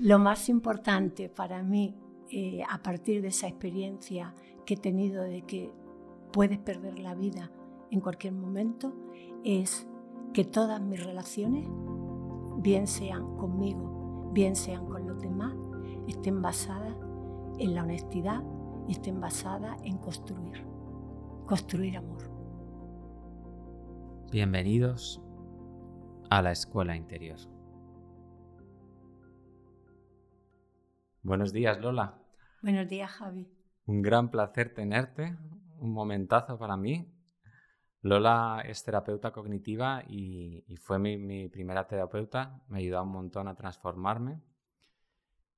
Lo más importante para mí, eh, a partir de esa experiencia que he tenido de que puedes perder la vida en cualquier momento, es que todas mis relaciones, bien sean conmigo, bien sean con los demás, estén basadas en la honestidad y estén basadas en construir, construir amor. Bienvenidos a la escuela interior. Buenos días, Lola. Buenos días, Javi. Un gran placer tenerte, un momentazo para mí. Lola es terapeuta cognitiva y, fue mi, primera terapeuta. Me ayudó un montón a transformarme.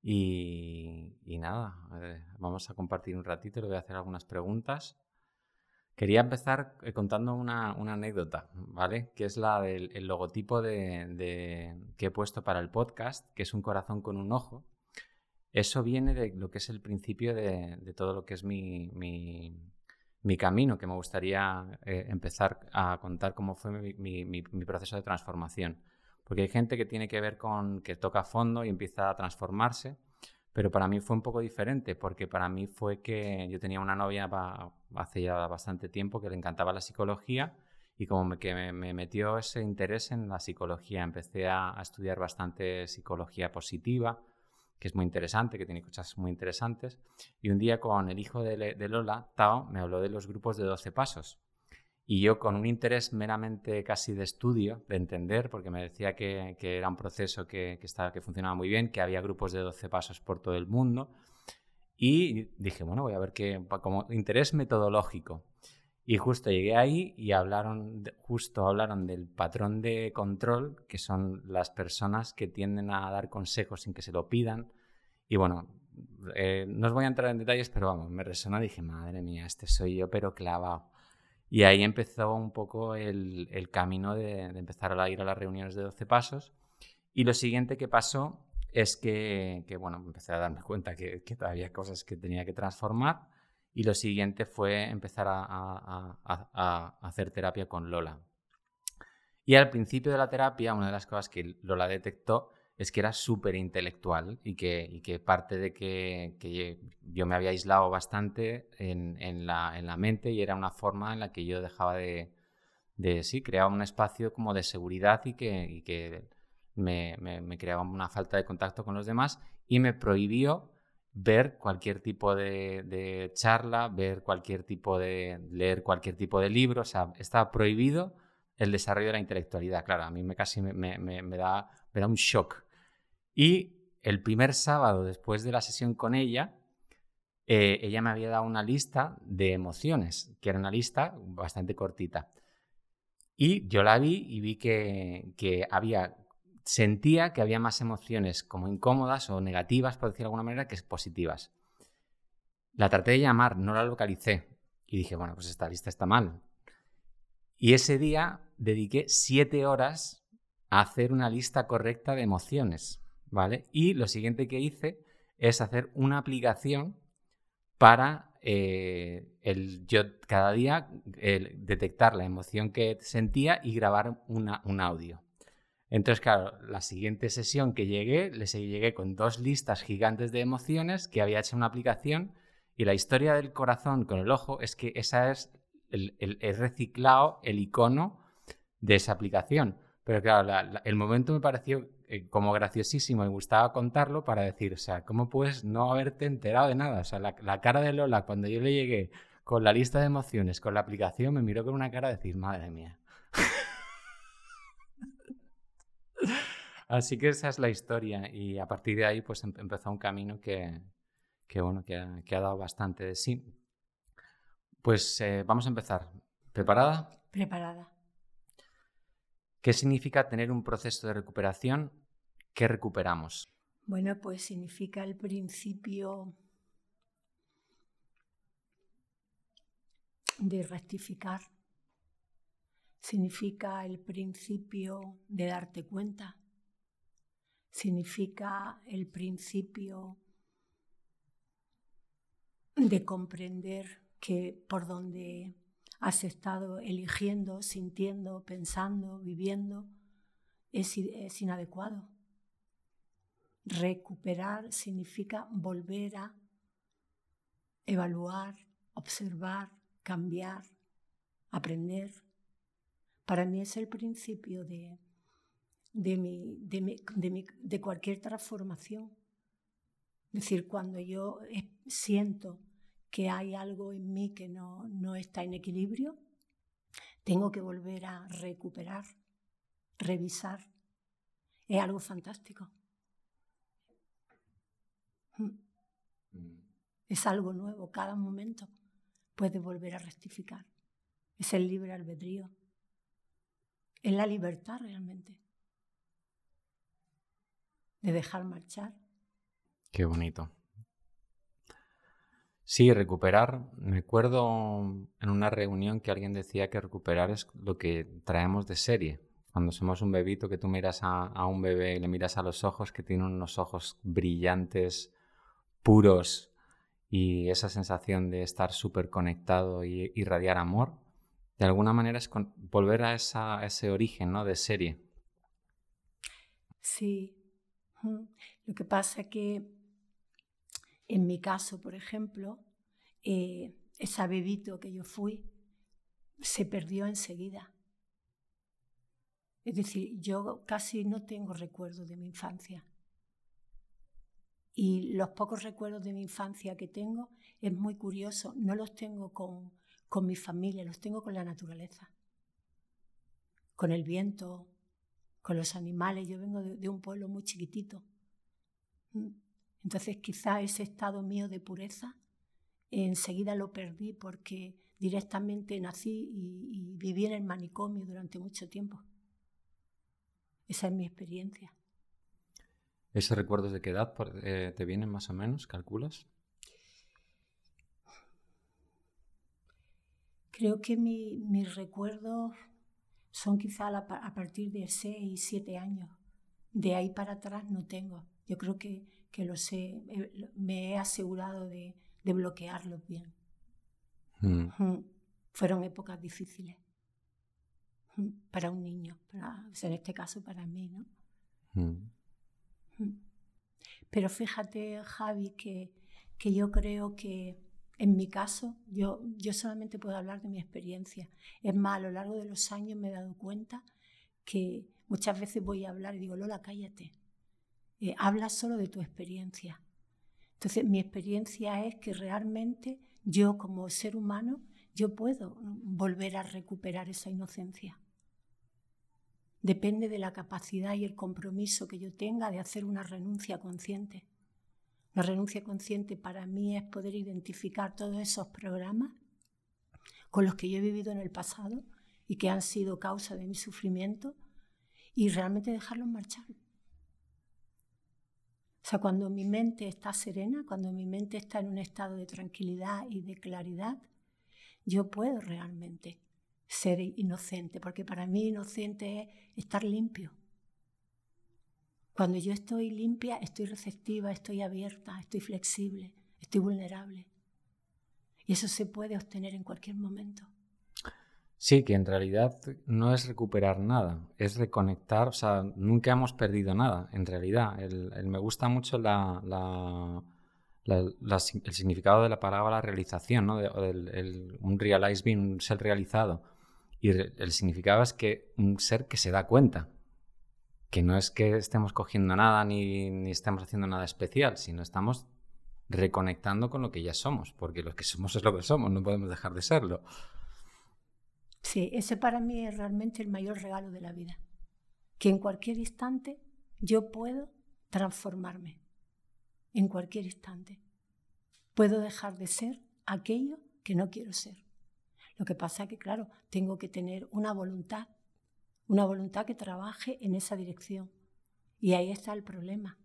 Y, nada, eh, vamos a compartir un ratito, le voy a hacer algunas preguntas. Quería empezar eh, contando una, anécdota, ¿vale? Que es la del logotipo de, que he puesto para el podcast, que es un corazón con un ojo. Eso viene de lo que es el principio de, todo lo que es mi, mi, camino, que me gustaría eh, empezar a contar cómo fue mi, proceso de transformación. Porque hay gente que tiene que ver con que toca fondo y empieza a transformarse, pero para mí fue un poco diferente, porque para mí fue que yo tenía una novia hace ya bastante tiempo que le encantaba la psicología y como que me, metió ese interés en la psicología, empecé a estudiar bastante psicología positiva, que es muy interesante, que tiene cosas muy interesantes. Y un día con el hijo de, Lola, Tao, me habló de los grupos de 12 pasos. Y yo con un interés meramente casi de estudio, de entender, porque me decía que, era un proceso que, estaba, que funcionaba muy bien, que había grupos de 12 pasos por todo el mundo. Y dije, bueno, voy a ver qué, como interés metodológico. Y justo llegué ahí y hablaron, justo hablaron del patrón de control, que son las personas que tienden a dar consejos sin que se lo pidan. Y bueno, eh, no os voy a entrar en detalles, pero vamos, me resonó y dije, madre mía, este soy yo, pero clavado. Y ahí empezó un poco el, camino de, empezar a ir a las reuniones de 12 pasos. Y lo siguiente que pasó es que, bueno, empecé a darme cuenta que, que había cosas que tenía que transformar y lo siguiente fue empezar a, hacer terapia con Lola. Y al principio de la terapia, una de las cosas que Lola detectó es que era súper intelectual y que, parte de que, yo me había aislado bastante en, la, mente y era una forma en la que yo dejaba de, de sí, creaba un espacio como de seguridad y que, que me, me, creaba una falta de contacto con los demás y me prohibió ver cualquier tipo de, charla, ver cualquier tipo de, leer cualquier tipo de libro, o sea, está prohibido el desarrollo de la intelectualidad. Claro, a mí me casi me, da, me da un shock. Y el primer sábado después de la sesión con ella, eh, ella me había dado una lista de emociones, que era una lista bastante cortita. Y yo la vi y vi que, que había sentía que había más emociones como incómodas o negativas, por decirlo de alguna manera, que positivas. La traté de llamar, no la localicé y dije, bueno, pues esta lista está mal. Y ese día dediqué siete horas a hacer una lista correcta de emociones, ¿vale? Y lo siguiente que hice es hacer una aplicación para eh, el, yo cada día detectar la emoción que sentía y grabar un audio. Entonces, claro, la siguiente sesión que llegué, les llegué con dos listas gigantes de emociones que había hecho una aplicación y la historia del corazón con el ojo es que esa es el, reciclado el icono de esa aplicación. Pero claro, el momento me pareció eh, como graciosísimo y gustaba contarlo para decir, o sea, ¿cómo puedes no haberte enterado de nada? O sea, la, la cara de Lola cuando yo le llegué con la lista de emociones, con la aplicación, me miró con una cara de decir, madre mía. Así que esa es la historia y a partir de ahí pues em-, empezó un camino que, bueno, que ha, dado bastante de sí. Pues eh, vamos a empezar. ¿Preparada? Preparada. ¿Qué significa tener un proceso de recuperación? ¿Qué recuperamos? Bueno, pues significa el principio de rectificar. Significa el principio de darte cuenta significa el principio de comprender que por donde has estado eligiendo, sintiendo, pensando, viviendo, es, inadecuado. recuperar significa volver a evaluar, observar, cambiar, aprender. Para mí es el principio de, de, cualquier transformación. Es decir, cuando yo siento que hay algo en mí que no, no está en equilibrio, tengo que volver a recuperar, revisar. Es algo fantástico. Mm. Mm. Es algo nuevo, cada momento puede volver a rectificar. Es el libre albedrío. Es la libertad realmente. De dejar marchar. Qué bonito. Sí, recuperar. Me acuerdo en una reunión que alguien decía que recuperar es lo que traemos de serie. Cuando somos un bebito, que tú miras a, un bebé y le miras a los ojos, que tiene unos ojos brillantes, puros, y esa sensación de estar súper conectado y irradiar amor, de alguna manera es volver a, ese origen ¿no? de serie. Sí. Lo que pasa que en mi caso, por ejemplo, eh, ese bebito que yo fui se perdió enseguida. Es decir, yo casi no tengo recuerdos de mi infancia. Y los pocos recuerdos de mi infancia que tengo es muy curioso, no los tengo con, con mi familia, los tengo con la naturaleza, con el viento, con los animales. Yo vengo de, de un pueblo muy chiquitito. Entonces quizá ese estado mío de pureza enseguida lo perdí porque directamente nací y, viví en el manicomio durante mucho tiempo. Esa es mi experiencia. ¿Esos recuerdos de qué edad eh, te vienen más o menos? ¿Calculas? Creo que mis recuerdos son quizá a, partir de 6, 7 años. De ahí para atrás no tengo. Yo creo que que lo sé, eh, me he asegurado de, de bloquearlos bien. Mm. Fueron épocas difíciles para un niño, para, en este caso para mí, ¿no? Mm. Pero fíjate, Javi, que, que yo creo que en mi caso, yo, yo solamente puedo hablar de mi experiencia. Es más, a lo largo de los años me he dado cuenta que muchas veces voy a hablar y digo, Lola, cállate. Eh, hablas solo de tu experiencia. Entonces, mi experiencia es que realmente yo como ser humano, yo puedo volver a recuperar esa inocencia. Depende de la capacidad y el compromiso que yo tenga de hacer una renuncia consciente. La renuncia consciente para mí es poder identificar todos esos programas con los que yo he vivido en el pasado y que han sido causa de mi sufrimiento y realmente dejarlos marchar. O sea, cuando mi mente está serena, cuando mi mente está en un estado de tranquilidad y de claridad, yo puedo realmente ser inocente, porque para mí inocente es estar limpio. Cuando yo estoy limpia, estoy receptiva, estoy abierta, estoy flexible, estoy vulnerable. Y eso se puede obtener en cualquier momento. Sí, que en realidad no es recuperar nada, es reconectar, o sea, nunca hemos perdido nada, en realidad. El, me gusta mucho la, el significado de la palabra realización, ¿no? un realize being, un ser realizado. Y el significado es que un ser que se da cuenta, que no es que estemos cogiendo nada ni, ni estemos haciendo nada especial, sino estamos reconectando con lo que ya somos, porque lo que somos es lo que somos, no podemos dejar de serlo. Sí, ese para mí es realmente el mayor regalo de la vida. Que en cualquier instante yo puedo transformarme. En cualquier instante. Puedo dejar de ser aquello que no quiero ser. Lo que pasa es que, claro, tengo que tener una voluntad, una voluntad que trabaje en esa dirección. Y ahí está el problema.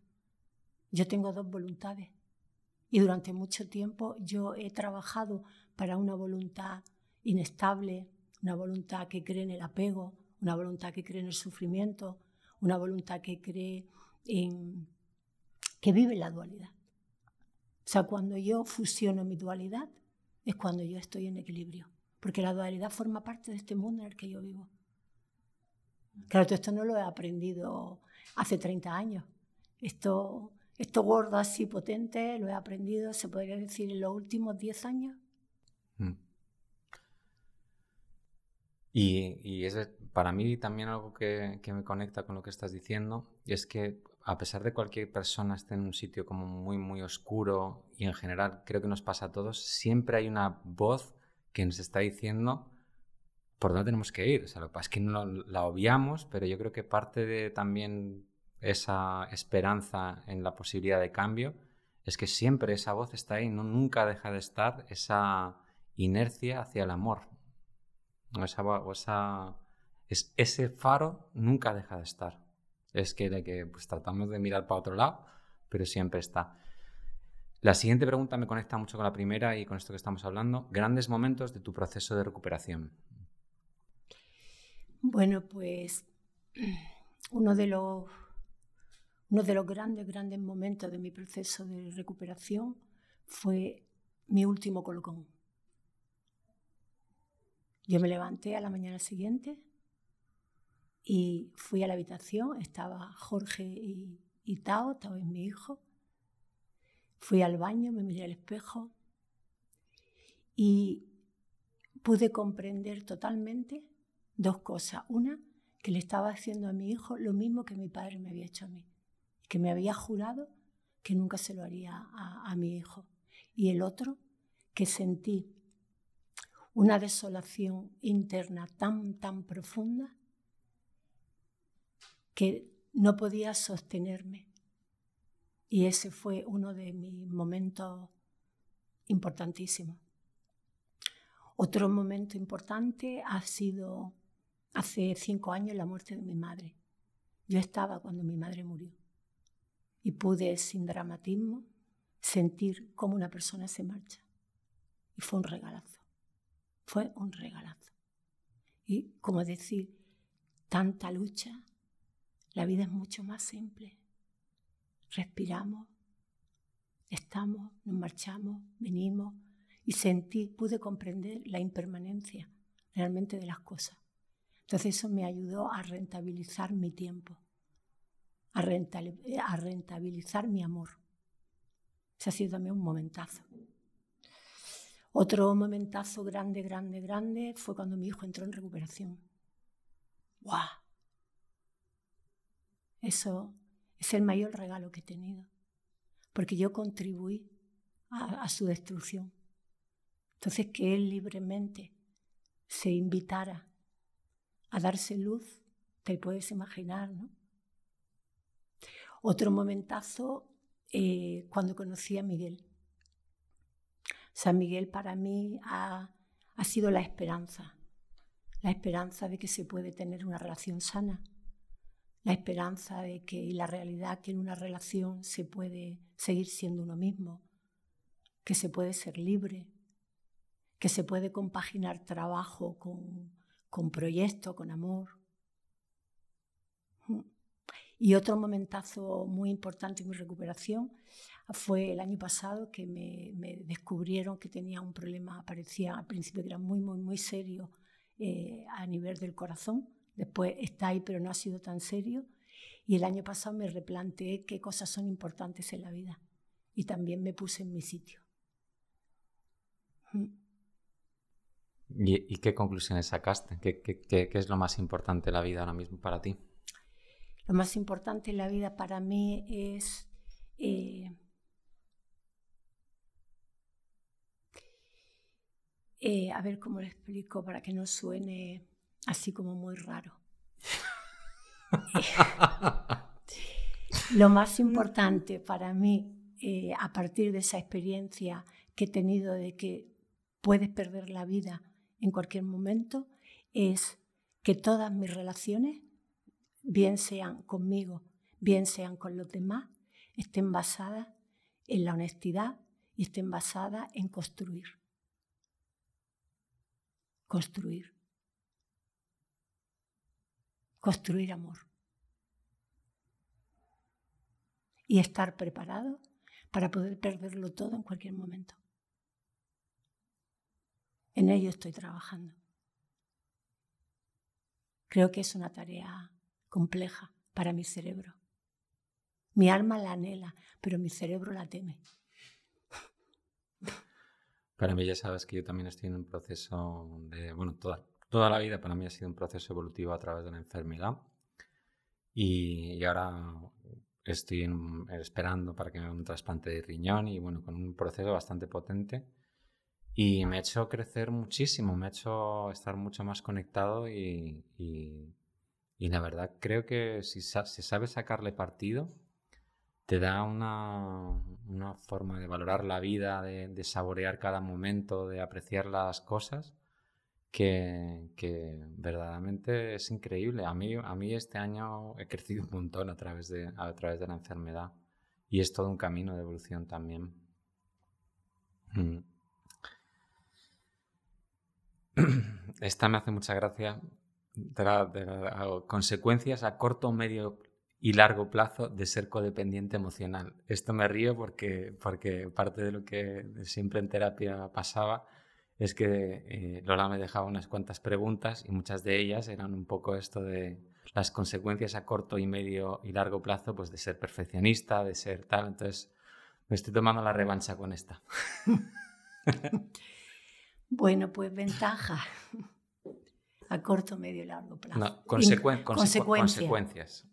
Yo tengo dos voluntades. Y durante mucho tiempo yo he trabajado para una voluntad inestable, una voluntad que cree en el apego, una voluntad que cree en el sufrimiento, una voluntad que cree en que vive la dualidad. O sea, cuando yo fusiono mi dualidad es cuando yo estoy en equilibrio, porque la dualidad forma parte de este mundo en el que yo vivo. Claro, todo esto no lo he aprendido hace 30 años. Esto, esto gordo así potente lo he aprendido, se podría decir, en los últimos 10 años. Mm. Y, es para mí también algo que, me conecta con lo que estás diciendo, y es que a pesar de cualquier persona esté en un sitio como muy, muy oscuro, y en general creo que nos pasa a todos, siempre hay una voz que nos está diciendo por dónde tenemos que ir. O es que no la obviamos, pero yo creo que parte de también esa esperanza en la posibilidad de cambio es que siempre esa voz está ahí, no, nunca deja de estar esa inercia hacia el amor. O esa, es, ese faro nunca deja de estar. Es que, de que pues, tratamos de mirar para otro lado, pero siempre está. La siguiente pregunta me conecta mucho con la primera y con esto que estamos hablando. Grandes momentos de tu proceso de recuperación. Bueno, pues uno de los, uno de los grandes, grandes momentos de mi proceso de recuperación fue mi último colocón. Yo me levanté a la mañana siguiente y fui a la habitación, estaba Jorge y, y Tao, Tao es mi hijo. Fui al baño, me miré al espejo y pude comprender totalmente dos cosas. Una, que le estaba haciendo a mi hijo lo mismo que mi padre me había hecho a mí, que me había jurado que nunca se lo haría a, mi hijo. Y el otro, que sentí una desolación interna tan, tan profunda que no podía sostenerme. Y ese fue uno de mis momentos importantísimos. Otro momento importante ha sido hace cinco años la muerte de mi madre. Yo estaba cuando mi madre murió y pude sin dramatismo sentir cómo una persona se marcha. Y fue un regalazo. Fue un regalazo. Y como decir, tanta lucha, la vida es mucho más simple. Respiramos, estamos, nos marchamos, venimos y sentí, pude comprender la impermanencia realmente de las cosas. Entonces eso me ayudó a rentabilizar mi tiempo, a, rentabilizar mi amor. Ese ha sido también un momentazo. Otro momentazo grande, grande, grande fue cuando mi hijo entró en recuperación. ¡Guau! Eso es el mayor regalo que he tenido, porque yo contribuí a, su destrucción. Entonces, que él libremente se invitara a darse luz, te puedes imaginar, ¿no? Otro momentazo eh, cuando conocí a Miguel. San Miguel para mí ha, sido la esperanza, la esperanza de que se puede tener una relación sana, la esperanza de que y la realidad que en una relación se puede seguir siendo uno mismo, que se puede ser libre, que se puede compaginar trabajo con, con proyecto, con amor. Y otro momentazo muy importante en mi recuperación fue el año pasado que me, descubrieron que tenía un problema, parecía al principio que era muy, muy, muy serio eh, a nivel del corazón. Después está ahí, pero no ha sido tan serio. Y el año pasado me replanteé qué cosas son importantes en la vida. Y también me puse en mi sitio. Mm. ¿Y, qué conclusiones sacaste? ¿Qué, qué, es lo más importante en la vida ahora mismo para ti? Lo más importante en la vida para mí es eh, eh, a ver cómo lo explico para que no suene así como muy raro. lo más importante para mí, eh, a partir de esa experiencia que he tenido de que puedes perder la vida en cualquier momento, es que todas mis relaciones bien sean conmigo, bien sean con los demás, estén basadas en la honestidad y estén basadas en construir. Construir. Construir amor. Y estar preparado para poder perderlo todo en cualquier momento. En ello estoy trabajando. Creo que es una tarea compleja para mi cerebro. Mi alma la anhela, pero mi cerebro la teme. Para mí ya sabes que yo también estoy en un proceso de, bueno, toda, toda la vida para mí ha sido un proceso evolutivo a través de la enfermedad. Y, ahora estoy esperando para que me hagan un trasplante de riñón y bueno, con un proceso bastante potente. Y me ha hecho crecer muchísimo, me ha hecho estar mucho más conectado y, y, la verdad creo que si, si sabes sacarle partido, te da una, una, forma de valorar la vida, de, saborear cada momento, de apreciar las cosas, que, verdaderamente es increíble. A mí, a mí este año he crecido un montón a través, de, a través de la enfermedad y es todo un camino de evolución también. Mm. Esta me hace mucha gracia. consecuencias a corto, medio y largo plazo de ser codependiente emocional. Esto me río porque, porque parte de lo que siempre en terapia pasaba es que eh, Lola me dejaba unas cuantas preguntas y muchas de ellas eran un poco esto de las consecuencias a corto y medio y largo plazo, pues de ser perfeccionista, de ser tal. Entonces me estoy tomando la revancha con esta. bueno, pues ventaja a corto, medio y largo plazo. No, consecuencias.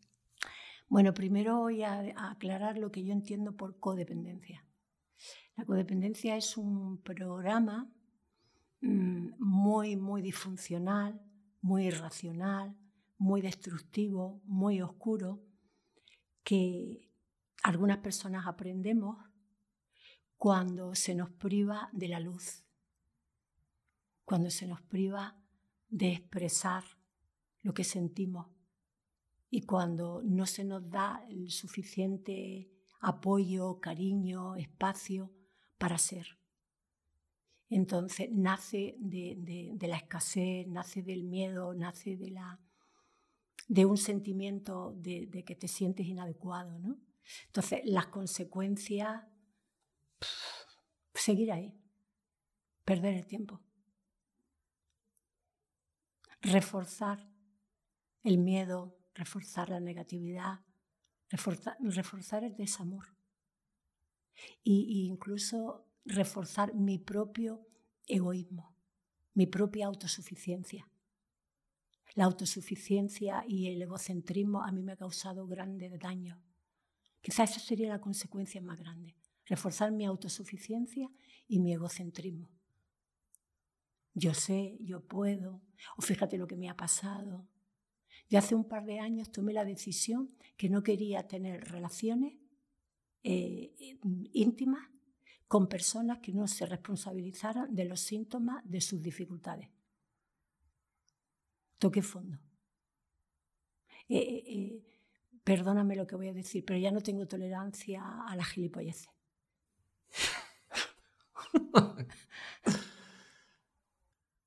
Bueno, primero voy a, aclarar lo que yo entiendo por codependencia. La codependencia es un programa mm, muy, muy disfuncional, muy irracional, muy destructivo, muy oscuro, que algunas personas aprendemos cuando se nos priva de la luz, cuando se nos priva de expresar lo que sentimos, y cuando no se nos da el suficiente apoyo, cariño, espacio para ser. Entonces nace de, la escasez, nace del miedo, nace de, la, de un sentimiento de, que te sientes inadecuado. ¿no? Entonces las consecuencias, seguir ahí, perder el tiempo, reforzar el miedo, reforzar la negatividad, reforzar, el desamor e, incluso reforzar mi propio egoísmo, mi propia autosuficiencia. La autosuficiencia y el egocentrismo a mí me ha causado grandes daños. Quizás esa sería la consecuencia más grande, reforzar mi autosuficiencia y mi egocentrismo. Yo sé, yo puedo, o fíjate lo que me ha pasado, yo hace un par de años tomé la decisión que no quería tener relaciones eh, íntimas con personas que no se responsabilizaran de los síntomas de sus dificultades. Toqué fondo. Eh, eh, perdóname lo que voy a decir, pero ya no tengo tolerancia a la gilipolleces.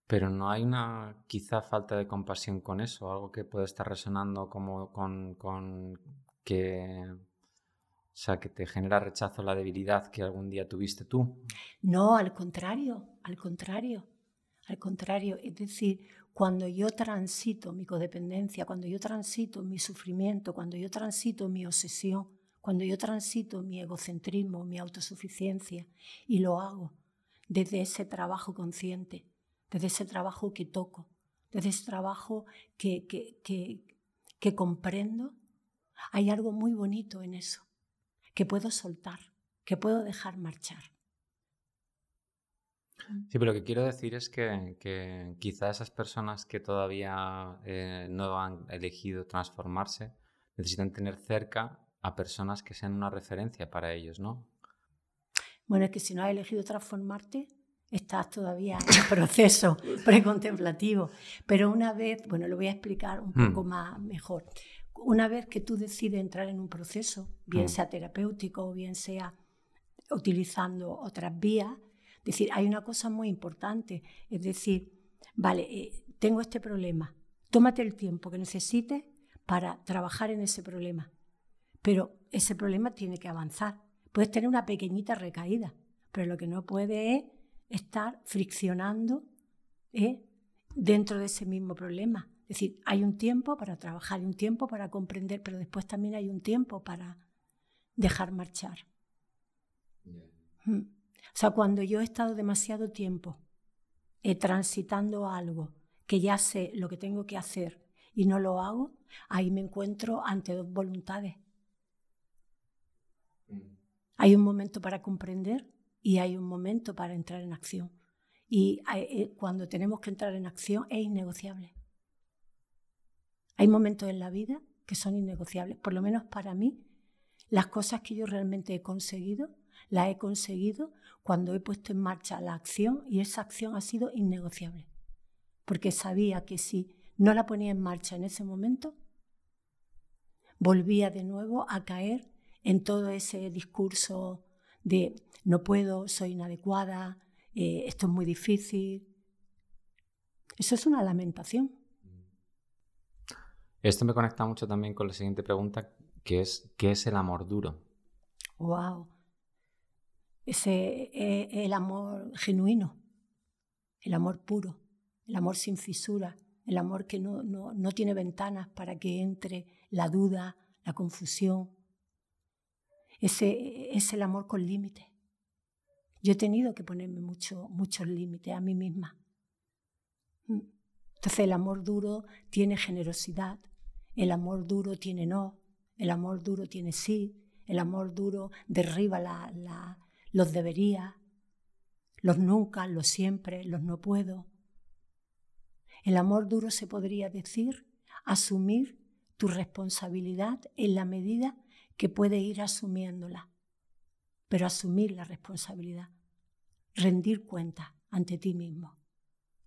Pero no hay una quizá falta de compasión con eso, algo que puede estar resonando como con, que o sea, que te genera rechazo la debilidad que algún día tuviste tú. No, al contrario, al contrario, al contrario. Es decir, cuando yo transito mi codependencia, cuando yo transito mi sufrimiento, cuando yo transito mi obsesión, cuando yo transito mi egocentrismo, mi autosuficiencia, y lo hago desde ese trabajo consciente, desde ese trabajo que toco, desde ese trabajo que, que, comprendo, hay algo muy bonito en eso, que puedo soltar, que puedo dejar marchar. Sí, pero lo que quiero decir es que, que quizá esas personas que todavía eh, no han elegido transformarse necesitan tener cerca a personas que sean una referencia para ellos, ¿no? Bueno, es que si no has elegido transformarte, estás todavía en proceso precontemplativo. Pero una vez, bueno, lo voy a explicar un poco hmm. más mejor. Una vez que tú decides entrar en un proceso, bien hmm. sea terapéutico o bien sea utilizando otras vías, decir, hay una cosa muy importante, es decir, vale, eh, tengo este problema, tómate el tiempo que necesites para trabajar en ese problema, pero ese problema tiene que avanzar. Puedes tener una pequeñita recaída, pero lo que no puede es estar friccionando ¿eh? dentro de ese mismo problema. Es decir, hay un tiempo para trabajar, hay un tiempo para comprender, pero después también hay un tiempo para, dejar marchar. Mm. O sea, cuando yo he estado demasiado tiempo eh, transitando algo que ya sé lo que tengo que hacer y no lo hago, ahí me encuentro ante dos voluntades. Mm. Hay un momento para comprender y hay un momento para entrar en acción. Y eh, cuando tenemos que entrar en acción es innegociable. Hay momentos en la vida que son innegociables, por lo menos para mí. Las cosas que yo realmente he conseguido, las he conseguido cuando he puesto en marcha la acción y esa acción ha sido innegociable. Porque sabía que si no la ponía en marcha en ese momento, volvía de nuevo a caer en todo ese discurso de no puedo, soy inadecuada, eh, esto es muy difícil. Eso es una lamentación. Esto me conecta mucho también con la siguiente pregunta, que es ¿qué es el amor duro? Wow. Ese es el amor genuino, el amor puro, el amor sin fisura, el amor que no, no tiene ventanas para que entre la duda, la confusión. Ese es el amor con límites. Yo he tenido que ponerme mucho, muchos límites a mí misma. Mm. Entonces el amor duro tiene generosidad, el amor duro tiene no, el amor duro tiene sí, el amor duro derriba los debería, los nunca, los siempre, los no puedo. El amor duro se podría decir asumir tu responsabilidad en la medida que puede ir asumiéndola, pero asumir la responsabilidad, rendir cuenta ante ti mismo,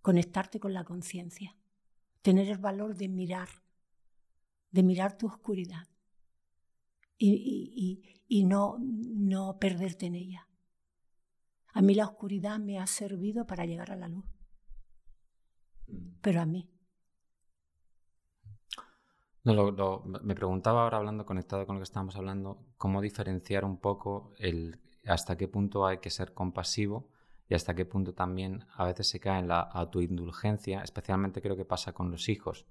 conectarte con la conciencia, tener el valor de mirar de mirar tu oscuridad y, no, no perderte en ella. A mí la oscuridad me ha servido para llegar a la luz, pero a mí. No, me preguntaba ahora hablando, conectado con lo que estábamos hablando, cómo diferenciar un poco el hasta qué punto hay que ser compasivo y hasta qué punto también a veces se cae en la autoindulgencia, especialmente creo que pasa con los hijos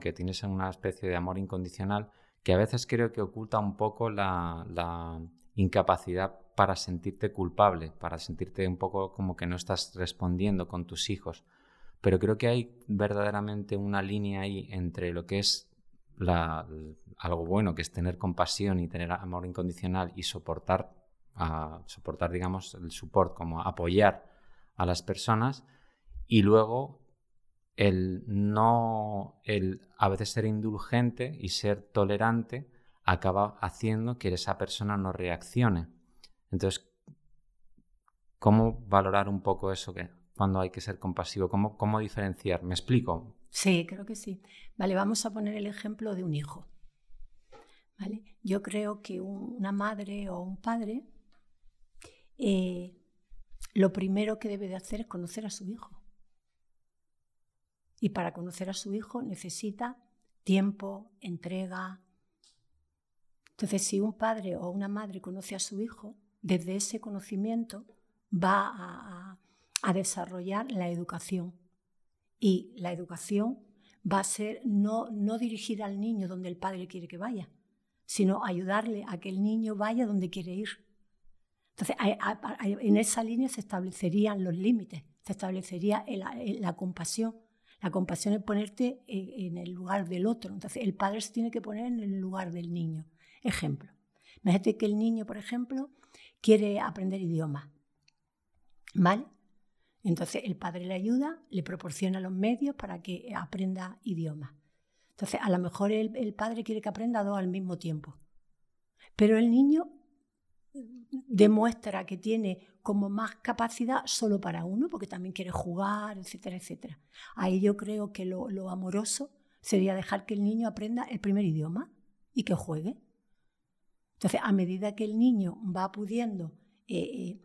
que tienes una especie de amor incondicional que a veces creo que oculta un poco la, incapacidad para sentirte culpable, para sentirte un poco como que no estás respondiendo con tus hijos. Pero creo que hay verdaderamente una línea ahí entre lo que es algo bueno, que es tener compasión y tener amor incondicional y soportar, soportar digamos, el support, como apoyar a las personas, y luego el no, el a veces ser indulgente y ser tolerante acaba haciendo que esa persona no reaccione. Entonces, ¿cómo valorar un poco eso que cuando hay que ser compasivo? ¿Cómo, cómo diferenciar? ¿Me explico? Sí, creo que sí. Vale, vamos a poner el ejemplo de un hijo. ¿Vale? Yo creo que una madre o un padre eh, lo primero que debe de hacer es conocer a su hijo. Y para conocer a su hijo necesita tiempo, entrega. Entonces, si un padre o una madre conoce a su hijo, desde ese conocimiento va a, desarrollar la educación. Y la educación va a ser no, no dirigir al niño donde el padre quiere que vaya, sino ayudarle a que el niño vaya donde quiere ir. Entonces, en esa línea se establecerían los límites, se establecería la compasión, la compasión es ponerte en el lugar del otro. Entonces, el padre se tiene que poner en el lugar del niño. Ejemplo. Imagínate que el niño, por ejemplo, quiere aprender idioma. ¿Vale? Entonces, el padre le ayuda, le proporciona los medios para que aprenda idioma. Entonces, a lo mejor el, padre quiere que aprenda dos al mismo tiempo. Pero el niño demuestra que tiene como más capacidad solo para uno, porque también quiere jugar, etcétera, etcétera. Ahí yo creo que lo, amoroso sería dejar que el niño aprenda el primer idioma y que juegue. Entonces, a medida que el niño va pudiendo eh,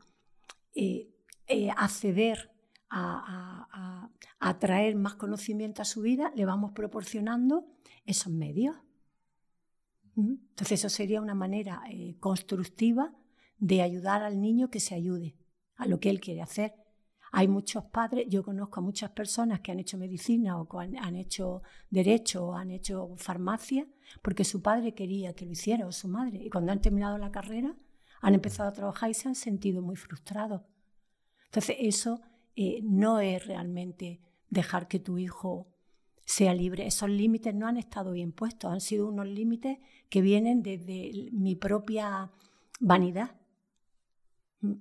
eh, eh, acceder a, a, traer más conocimiento a su vida, le vamos proporcionando esos medios. ¿Mm? Entonces, eso sería una manera constructiva de ayudar al niño que se ayude a lo que él quiere hacer. Hay muchos padres, yo conozco a muchas personas que han hecho medicina o han, han hecho derecho o han hecho farmacia porque su padre quería que lo hiciera o su madre. Y cuando han terminado la carrera, han empezado a trabajar y se han sentido muy frustrados. Entonces, eso eh, no es realmente dejar que tu hijo sea libre. Esos límites no han estado bien puestos, han sido unos límites que vienen desde mi propia vanidad. Mm.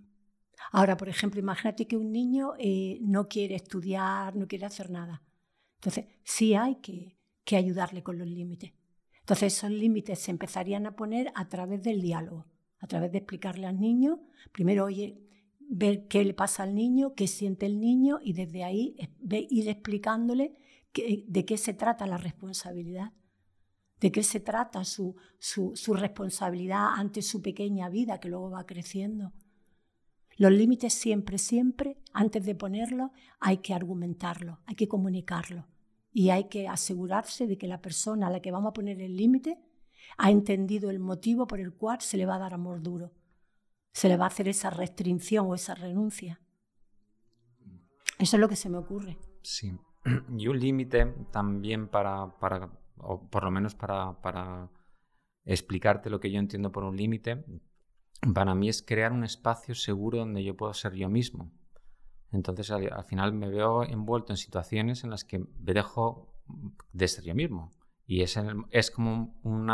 Ahora, por ejemplo, imagínate que un niño eh, no quiere estudiar, no quiere hacer nada. Entonces, sí hay que, que ayudarle con los límites. Entonces, esos límites se empezarían a poner a través del diálogo, a través de explicarle al niño, primero, oye, ver qué le pasa al niño, qué siente el niño y desde ahí ir explicándole de qué se trata la responsabilidad, de qué se trata su, su, responsabilidad ante su pequeña vida que luego va creciendo. Los límites siempre, siempre, antes de ponerlos, hay que argumentarlo, hay que comunicarlo y hay que asegurarse de que la persona a la que vamos a poner el límite ha entendido el motivo por el cual se le va a dar amor duro se le va a hacer esa restricción o esa renuncia. Eso es lo que se me ocurre. Sí. Y un límite también para, para, o por lo menos para, para explicarte lo que yo entiendo por un límite, para mí es crear un espacio seguro donde yo puedo ser yo mismo. Entonces al, final me veo envuelto en situaciones en las que me dejo de ser yo mismo. Y es, es como un,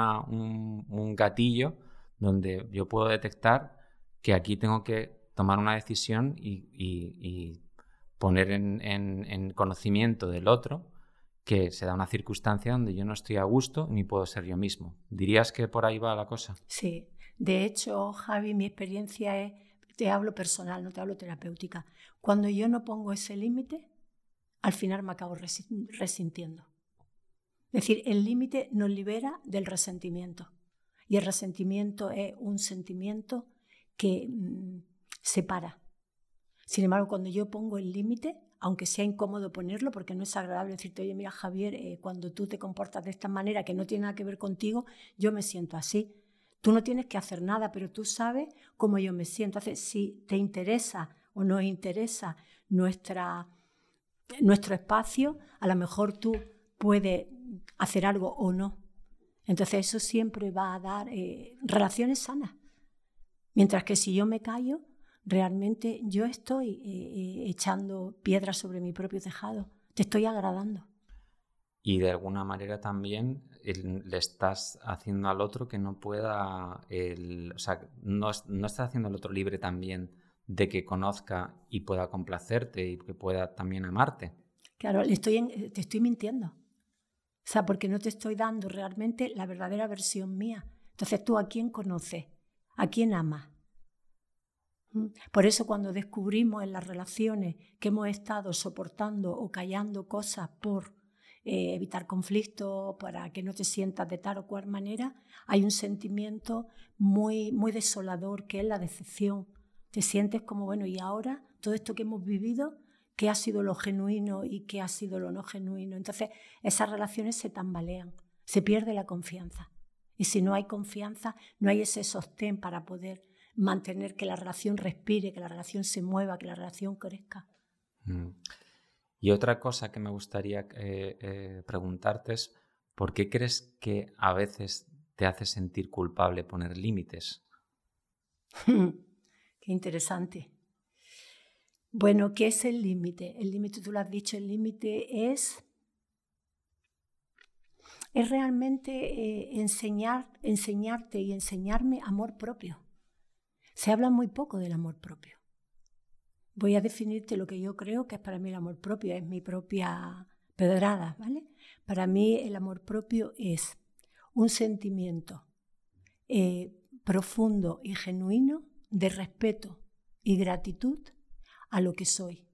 un gatillo donde yo puedo detectar que aquí tengo que tomar una decisión y, poner en, conocimiento del otro que se da una circunstancia donde yo no estoy a gusto ni puedo ser yo mismo. ¿Dirías que por ahí va la cosa? Sí. De hecho, Javi, mi experiencia es, te hablo personal, no te hablo terapéutica. Cuando yo no pongo ese límite, al final me acabo resintiendo. Es decir, el límite nos libera del resentimiento. Y el resentimiento es un sentimiento que mm, separa. Sin embargo, cuando yo pongo el límite, aunque sea incómodo ponerlo, porque no es agradable decirte, oye, mira, Javier, eh, cuando tú te comportas de esta manera que no tiene nada que ver contigo, yo me siento así. Tú no tienes que hacer nada, pero tú sabes cómo yo me siento. Entonces, si te interesa o no interesa nuestra, nuestro espacio, a lo mejor tú puedes hacer algo o no. Entonces, eso siempre va a dar eh, relaciones sanas. Mientras que si yo me callo, realmente yo estoy eh, eh, echando piedras sobre mi propio tejado, te estoy agradando. Y de alguna manera también le estás haciendo al otro que no pueda, o sea, no, no estás haciendo al otro libre también de que conozca y pueda complacerte y que pueda también amarte. Claro, le estoy eh, te estoy mintiendo. O sea, porque no te estoy dando realmente la verdadera versión mía. Entonces, ¿tú a quién conoces? ¿A quién ama? ¿Mm? Por eso cuando descubrimos en las relaciones que hemos estado soportando o callando cosas por eh, evitar conflictos, para que no te sientas de tal o cual manera, hay un sentimiento muy, muy desolador que es la decepción. Te sientes como, bueno, y ahora todo esto que hemos vivido, ¿qué ha sido lo genuino y qué ha sido lo no genuino? Entonces esas relaciones se tambalean, se pierde la confianza. Y si no hay confianza, no hay ese sostén para poder mantener que la relación respire, que la relación se mueva, que la relación crezca. Mm. Y otra cosa que me gustaría eh, eh, preguntarte es, ¿por qué crees que a veces te hace sentir culpable poner límites? qué interesante. Bueno, ¿qué es el límite? El límite, tú lo has dicho, el límite es es realmente eh, enseñar, enseñarte y enseñarme amor propio. Se habla muy poco del amor propio. Voy a definirte lo que yo creo que es para mí el amor propio, es mi propia pedrada, ¿vale? Para mí el amor propio es un sentimiento eh, profundo y genuino de respeto y gratitud a lo que soy,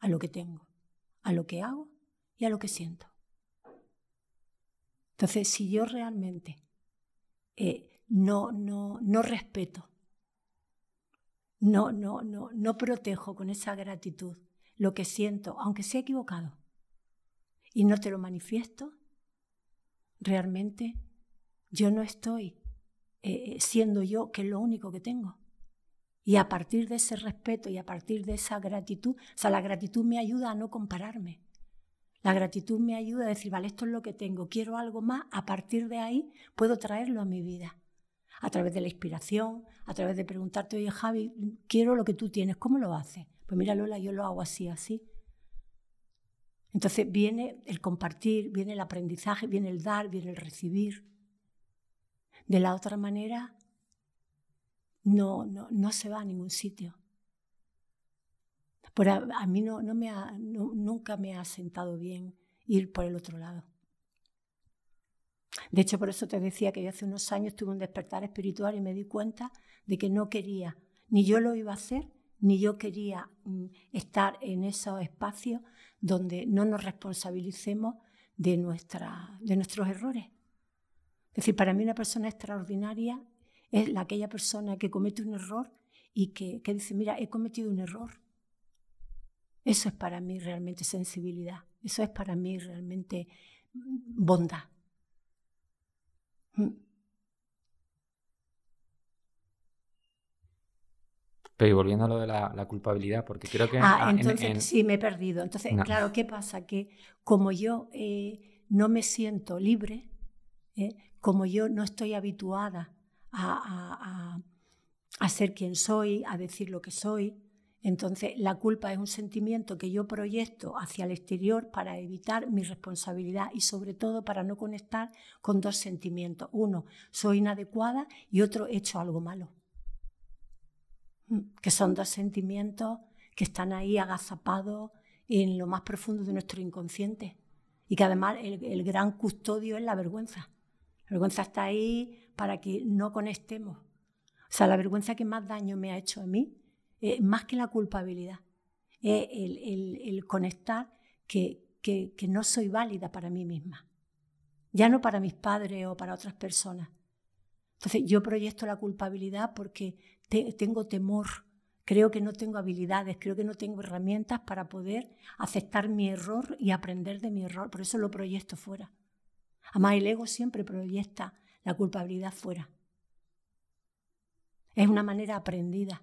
a lo que tengo, a lo que hago y a lo que siento. Entonces, si yo realmente eh, no, no, no respeto, no, no, no, no protejo con esa gratitud lo que siento, aunque sea equivocado, y no te lo manifiesto, realmente yo no estoy eh, siendo yo, que es lo único que tengo. Y a partir de ese respeto y a partir de esa gratitud, o sea, la gratitud me ayuda a no compararme. La gratitud me ayuda a decir, vale, esto es lo que tengo, quiero algo más, a partir de ahí puedo traerlo a mi vida. A través de la inspiración, a través de preguntarte, oye Javi, quiero lo que tú tienes, ¿cómo lo haces? Pues mira Lola, yo lo hago así, así. Entonces viene el compartir, viene el aprendizaje, viene el dar, viene el recibir. De la otra manera, no, no, no se va a ningún sitio. Pero a, mí no, me ha, nunca me ha sentado bien ir por el otro lado. De hecho, por eso te decía que hace unos años tuve un despertar espiritual y me di cuenta de que no quería, ni yo lo iba a hacer, ni yo quería mm, estar en esos espacios donde no nos responsabilicemos de, nuestra, de nuestros errores. Es decir, para mí una persona extraordinaria es la, aquella persona que comete un error y que, que dice, mira, he cometido un error. Eso es para mí realmente sensibilidad, eso es para mí realmente mm, bondad. Mm. Pero volviendo a lo de la, culpabilidad, porque creo que... Ah, entonces sí, me he perdido. Entonces, claro, ¿qué pasa? Que como yo eh, no me siento libre, eh, como yo no estoy habituada a, a, ser quien soy, a decir lo que soy, entonces la culpa es un sentimiento que yo proyecto hacia el exterior para evitar mi responsabilidad y sobre todo para no conectar con dos sentimientos. Uno, soy inadecuada y otro, he hecho algo malo. Mm, que son dos sentimientos que están ahí agazapados en lo más profundo de nuestro inconsciente. Y que además el, gran custodio es la vergüenza. La vergüenza está ahí para que no conectemos. O sea, la vergüenza que más daño me ha hecho a mí, más que la culpabilidad, es el, conectar que, que, no soy válida para mí misma. Ya no para mis padres o para otras personas. Entonces yo proyecto la culpabilidad porque tengo temor, creo que no tengo habilidades, creo que no tengo herramientas para poder aceptar mi error y aprender de mi error. Por eso lo proyecto fuera. Además, el ego siempre proyecta la culpabilidad fuera. Es una manera aprendida.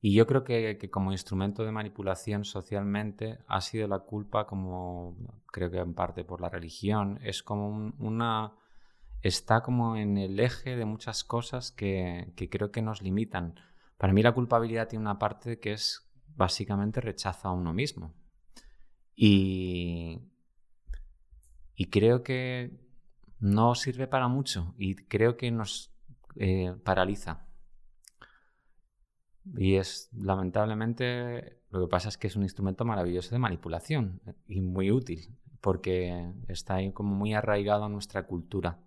Y yo creo que, como instrumento de manipulación socialmente ha sido la culpa como, creo que en parte por la religión, es como una está como en el eje de muchas cosas que, creo que nos limitan. Para mí la culpabilidad tiene una parte que es básicamente rechazo a uno mismo. Y, y creo que no sirve para mucho y creo que nos eh, paraliza. Y es, lamentablemente, lo que pasa es que es un instrumento maravilloso de manipulación y muy útil, porque está ahí como muy arraigado a nuestra cultura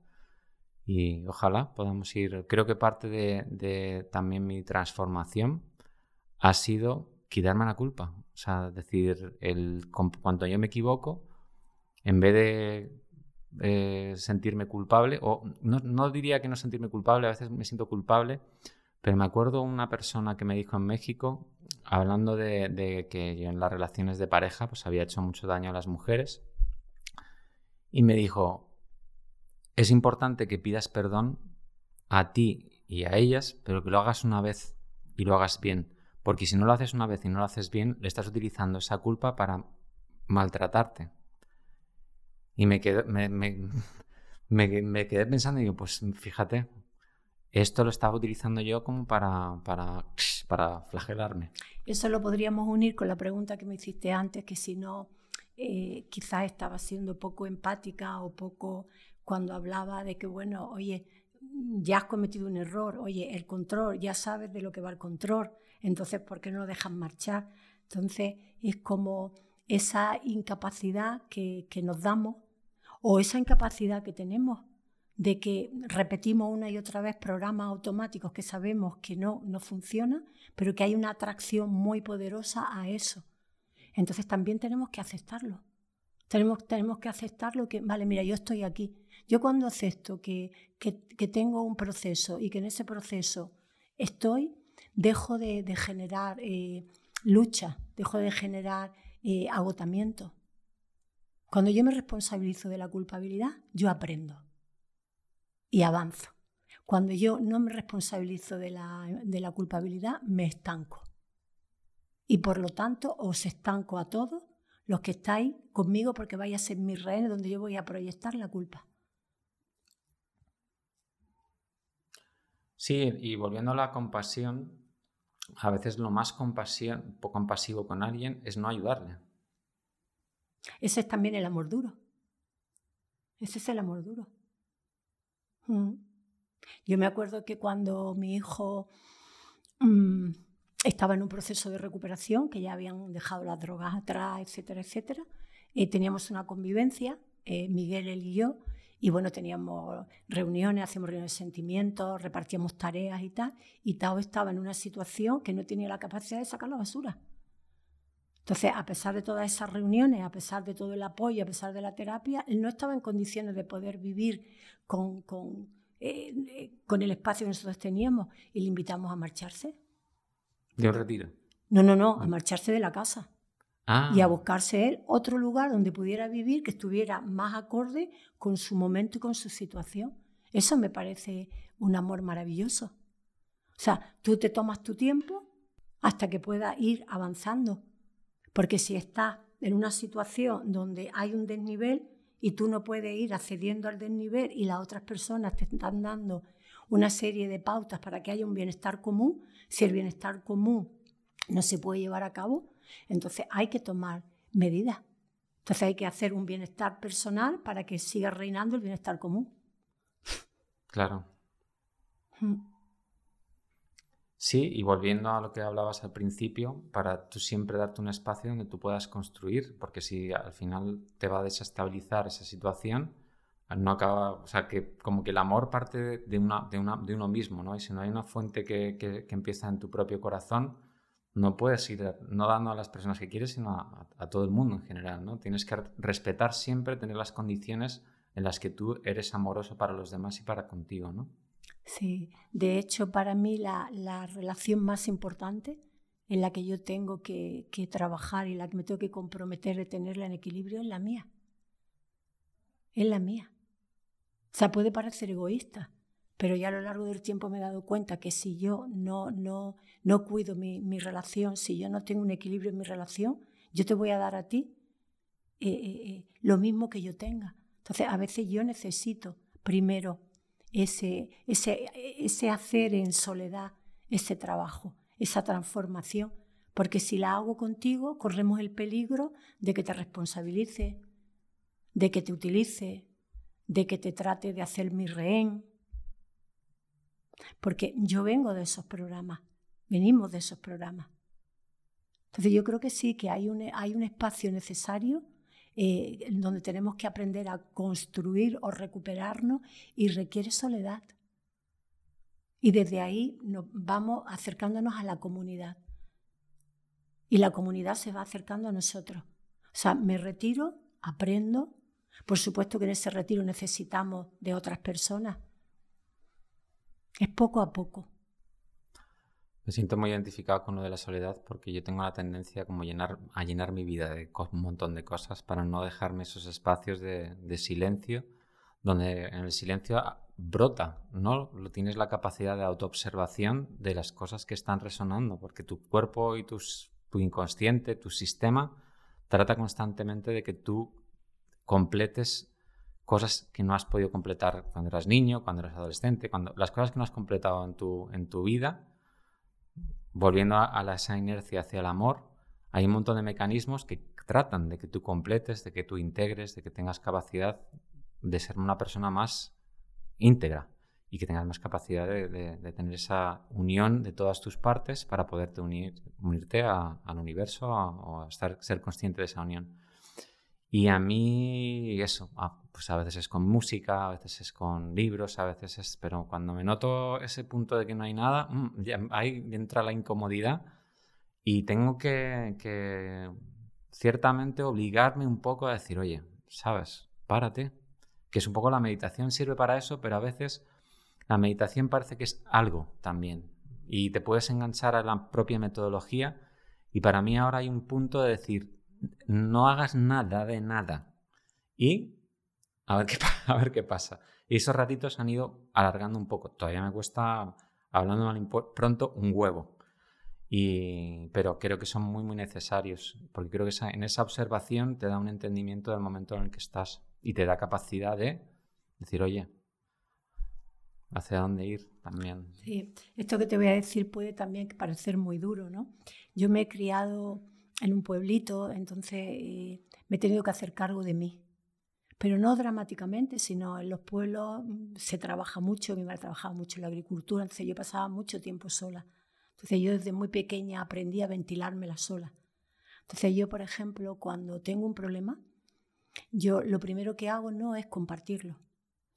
y ojalá podamos ir. Creo que parte de, también mi transformación ha sido quitarme la culpa. O sea, decir, el, cuando yo me equivoco, en vez de eh, sentirme culpable, o no, diría que no sentirme culpable, a veces me siento culpable, pero me acuerdo una persona que me dijo en México, hablando de, que yo en las relaciones de pareja pues había hecho mucho daño a las mujeres, y me dijo, es importante que pidas perdón a ti y a ellas, pero que lo hagas una vez y lo hagas bien. Porque si no lo haces una vez y no lo haces bien, le estás utilizando esa culpa para maltratarte. Y me quedé, me, quedé pensando y digo, pues fíjate, esto lo estaba utilizando yo como para, para, para flagelarme. Eso lo podríamos unir con la pregunta que me hiciste antes, que si no, eh, quizás estaba siendo poco empática o poco cuando hablaba de que, bueno, oye, ya has cometido un error, oye, el control, ya sabes de lo que va el control, entonces, ¿por qué no lo dejas marchar? Entonces, es como esa incapacidad que, nos damos o esa incapacidad que tenemos de que repetimos una y otra vez programas automáticos que sabemos que no, no funcionan, pero que hay una atracción muy poderosa a eso. Entonces también tenemos que aceptarlo. Tenemos, tenemos que aceptar lo que, vale, mira, yo estoy aquí, yo cuando acepto que, tengo un proceso y que en ese proceso estoy, dejo de, generar eh, lucha, dejo de generar eh, agotamiento. Cuando yo me responsabilizo de la culpabilidad, yo aprendo y avanzo. Cuando yo no me responsabilizo de la, de la culpabilidad, me estanco. Y por lo tanto, os estanco a todos los que estáis conmigo porque vais a ser mis rehenes donde yo voy a proyectar la culpa. Sí, y volviendo a la compasión, a veces lo más compasivo con alguien es no ayudarle. Ese es también el amor duro. Ese es el amor duro. Yo me acuerdo que cuando mi hijo mm, estaba en un proceso de recuperación, que ya habían dejado las drogas atrás, etcétera, etcétera, eh, teníamos una convivencia, eh, Miguel, él y yo, y bueno, teníamos reuniones, hacíamos reuniones de sentimientos, repartíamos tareas y tal. Y Tao estaba en una situación que no tenía la capacidad de sacar la basura. Entonces, a pesar de todas esas reuniones, a pesar de todo el apoyo, a pesar de la terapia, él no estaba en condiciones de poder vivir con, con, eh, eh, con el espacio que nosotros teníamos y le invitamos a marcharse. ¿De un retiro? No, no, no, a marcharse de la casa. Ah. y a buscarse él otro lugar donde pudiera vivir que estuviera más acorde con su momento y con su situación. Eso me parece un amor maravilloso. O sea, tú te tomas tu tiempo hasta que puedas ir avanzando. Porque si estás en una situación donde hay un desnivel y tú no puedes ir accediendo al desnivel y las otras personas te están dando una serie de pautas para que haya un bienestar común, si el bienestar común no se puede llevar a cabo, entonces hay que tomar medidas. Entonces hay que hacer un bienestar personal para que siga reinando el bienestar común. Claro. Mm. Sí, y volviendo a lo que hablabas al principio, para tú siempre darte un espacio donde tú puedas construir, porque si al final te va a desestabilizar esa situación, no acaba, o sea, que como que el amor parte de, una, de, una, de uno mismo, ¿no? Y si no hay una fuente que, que, empieza en tu propio corazón, no puedes ir no dando a las personas que quieres, sino a, todo el mundo en general, ¿no? Tienes que respetar siempre, tener las condiciones en las que tú eres amoroso para los demás y para contigo, ¿no? Sí, de hecho para mí la, relación más importante en la que yo tengo que, que, trabajar y la que me tengo que comprometer de tenerla en equilibrio es la mía. Es la mía. O sea, puede parecer egoísta, pero ya a lo largo del tiempo me he dado cuenta que si yo no, no, no cuido mi, mi relación, si yo no tengo un equilibrio en mi relación, yo te voy a dar a ti eh, eh, eh, lo mismo que yo tenga. Entonces, a veces yo necesito primero ese, ese, ese hacer en soledad, ese trabajo, esa transformación, porque si la hago contigo, corremos el peligro de que te responsabilice, de que te utilice, de que te trate de hacer mi rehén, porque yo vengo de esos programas, venimos de esos programas. Entonces yo creo que sí, que hay un, hay un espacio necesario eh, donde tenemos que aprender a construir o recuperarnos y requiere soledad. Y desde ahí vamos acercándonos a la comunidad. Y la comunidad se va acercando a nosotros. O sea, me retiro, aprendo. Por supuesto que en ese retiro necesitamos de otras personas, es poco a poco. Me siento muy identificado con lo de la soledad porque yo tengo la tendencia como llenar, a llenar mi vida de un montón de cosas para no dejarme esos espacios de, silencio donde en el silencio brota, ¿no? Tienes la capacidad de autoobservación de las cosas que están resonando porque tu cuerpo y tu inconsciente, tu sistema trata constantemente de que tú completes cosas que no has podido completar cuando eras niño, cuando eras adolescente, cuando las cosas que no has completado en tu, en tu vida, volviendo a, esa inercia hacia el amor, hay un montón de mecanismos que tratan de que tú completes, de que tú integres, de que tengas capacidad de ser una persona más íntegra y que tengas más capacidad de, tener esa unión de todas tus partes para poderte unir, unirte al universo o a estar, ser consciente de esa unión. Y a mí eso, ah, pues a veces es con música, a veces es con libros, a veces es... Pero cuando me noto ese punto de que no hay nada, mm, ahí entra la incomodidad y tengo que, que ciertamente obligarme un poco a decir, oye, sabes, párate, que es un poco la meditación sirve para eso, pero a veces la meditación parece que es algo también y te puedes enganchar a la propia metodología y para mí ahora hay un punto de decir, no hagas nada de nada y a ver qué, a ver qué pasa. Y esos ratitos han ido alargando un poco. Todavía me cuesta, hablando mal pronto, un huevo. Y, pero creo que son muy, muy necesarios, porque creo que en esa observación te da un entendimiento del momento en el que estás y te da capacidad de decir, oye, hacia dónde ir también. Sí, esto que te voy a decir puede también parecer muy duro, ¿no? Yo me he criado en un pueblito, entonces eh, me he tenido que hacer cargo de mí. Pero no dramáticamente, sino en los pueblos mm, se trabaja mucho, mi madre trabajaba mucho en la agricultura, entonces yo pasaba mucho tiempo sola. Entonces yo desde muy pequeña aprendí a ventilármela sola. Entonces yo, por ejemplo, cuando tengo un problema, yo lo primero que hago no es compartirlo.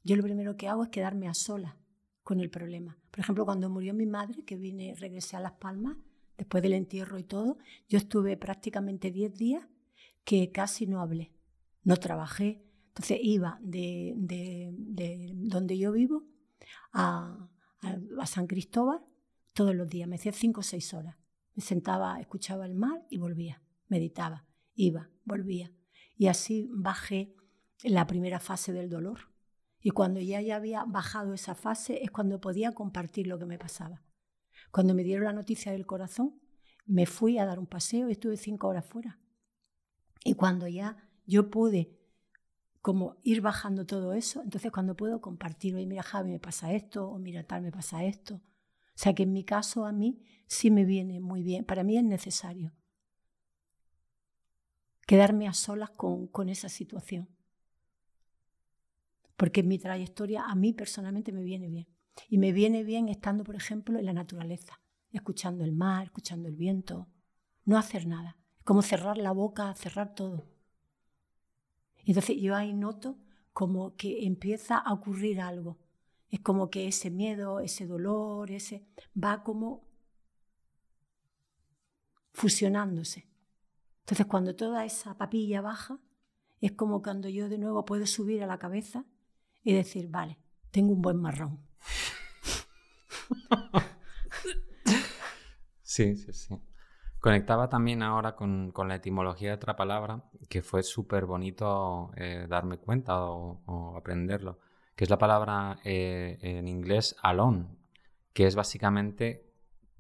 Yo lo primero que hago es quedarme a sola con el problema. Por ejemplo, cuando murió mi madre, que vine, regresé a Las Palmas, después del entierro y todo, yo estuve prácticamente 10 días que casi no hablé, no trabajé. Entonces iba de, donde yo vivo a, San Cristóbal todos los días, me hacía 5 o 6 horas. Me sentaba, escuchaba el mar y volvía, meditaba, iba, volvía. Y así bajé la primera fase del dolor. Y cuando ya, ya había bajado esa fase es cuando podía compartir lo que me pasaba. Cuando me dieron la noticia del corazón, me fui a dar un paseo y estuve cinco horas fuera. Y cuando ya yo pude como ir bajando todo eso, entonces cuando puedo compartir, oye, mira Javi, me pasa esto, o mira tal, me pasa esto. O sea que en mi caso a mí sí me viene muy bien, para mí es necesario quedarme a solas con, con esa situación porque mi trayectoria a mí personalmente me viene bien. Y me viene bien estando, por ejemplo, en la naturaleza, escuchando el mar, escuchando el viento, no hacer nada. Como cerrar la boca, cerrar todo. Entonces yo ahí noto como que empieza a ocurrir algo. Es como que ese miedo, ese dolor, ese va como fusionándose. Entonces cuando toda esa papilla baja, es como cuando yo de nuevo puedo subir a la cabeza y decir, vale, tengo un buen marrón. Sí, sí, sí. Conectaba también ahora con, la etimología de otra palabra, que fue súper bonito eh, darme cuenta o, aprenderlo, que es la palabra eh, en inglés alone, que es básicamente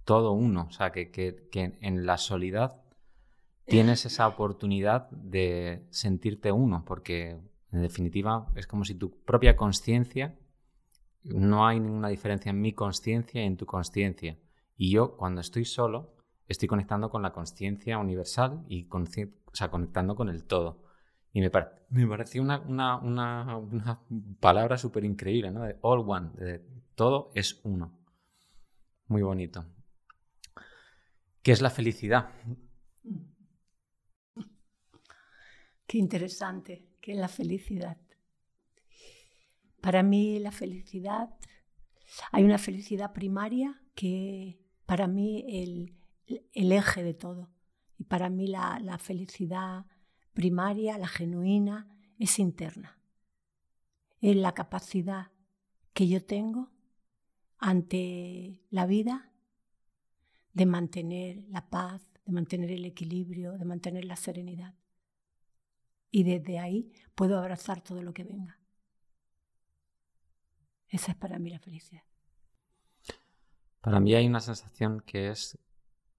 todo uno, o sea, que, que en la soledad tienes esa oportunidad de sentirte uno, porque en definitiva, es como si tu propia conciencia, no hay ninguna diferencia en mi conciencia y en tu conciencia. Y yo, cuando estoy solo, estoy conectando con la conciencia universal y o sea, conectando con el todo. Y me, me pareció una, una, una, una palabra súper increíble, ¿no? De all one, de todo es uno. Muy bonito. ¿Qué es la felicidad? Qué interesante que es la felicidad. Para mí la felicidad, hay una felicidad primaria que para mí el, el eje de todo. Y para mí la, la felicidad primaria, la genuina, es interna. Es la capacidad que yo tengo ante la vida de mantener la paz, de mantener el equilibrio, de mantener la serenidad y desde ahí puedo abrazar todo lo que venga. Esa es para mí la felicidad. Para mí hay una sensación que es,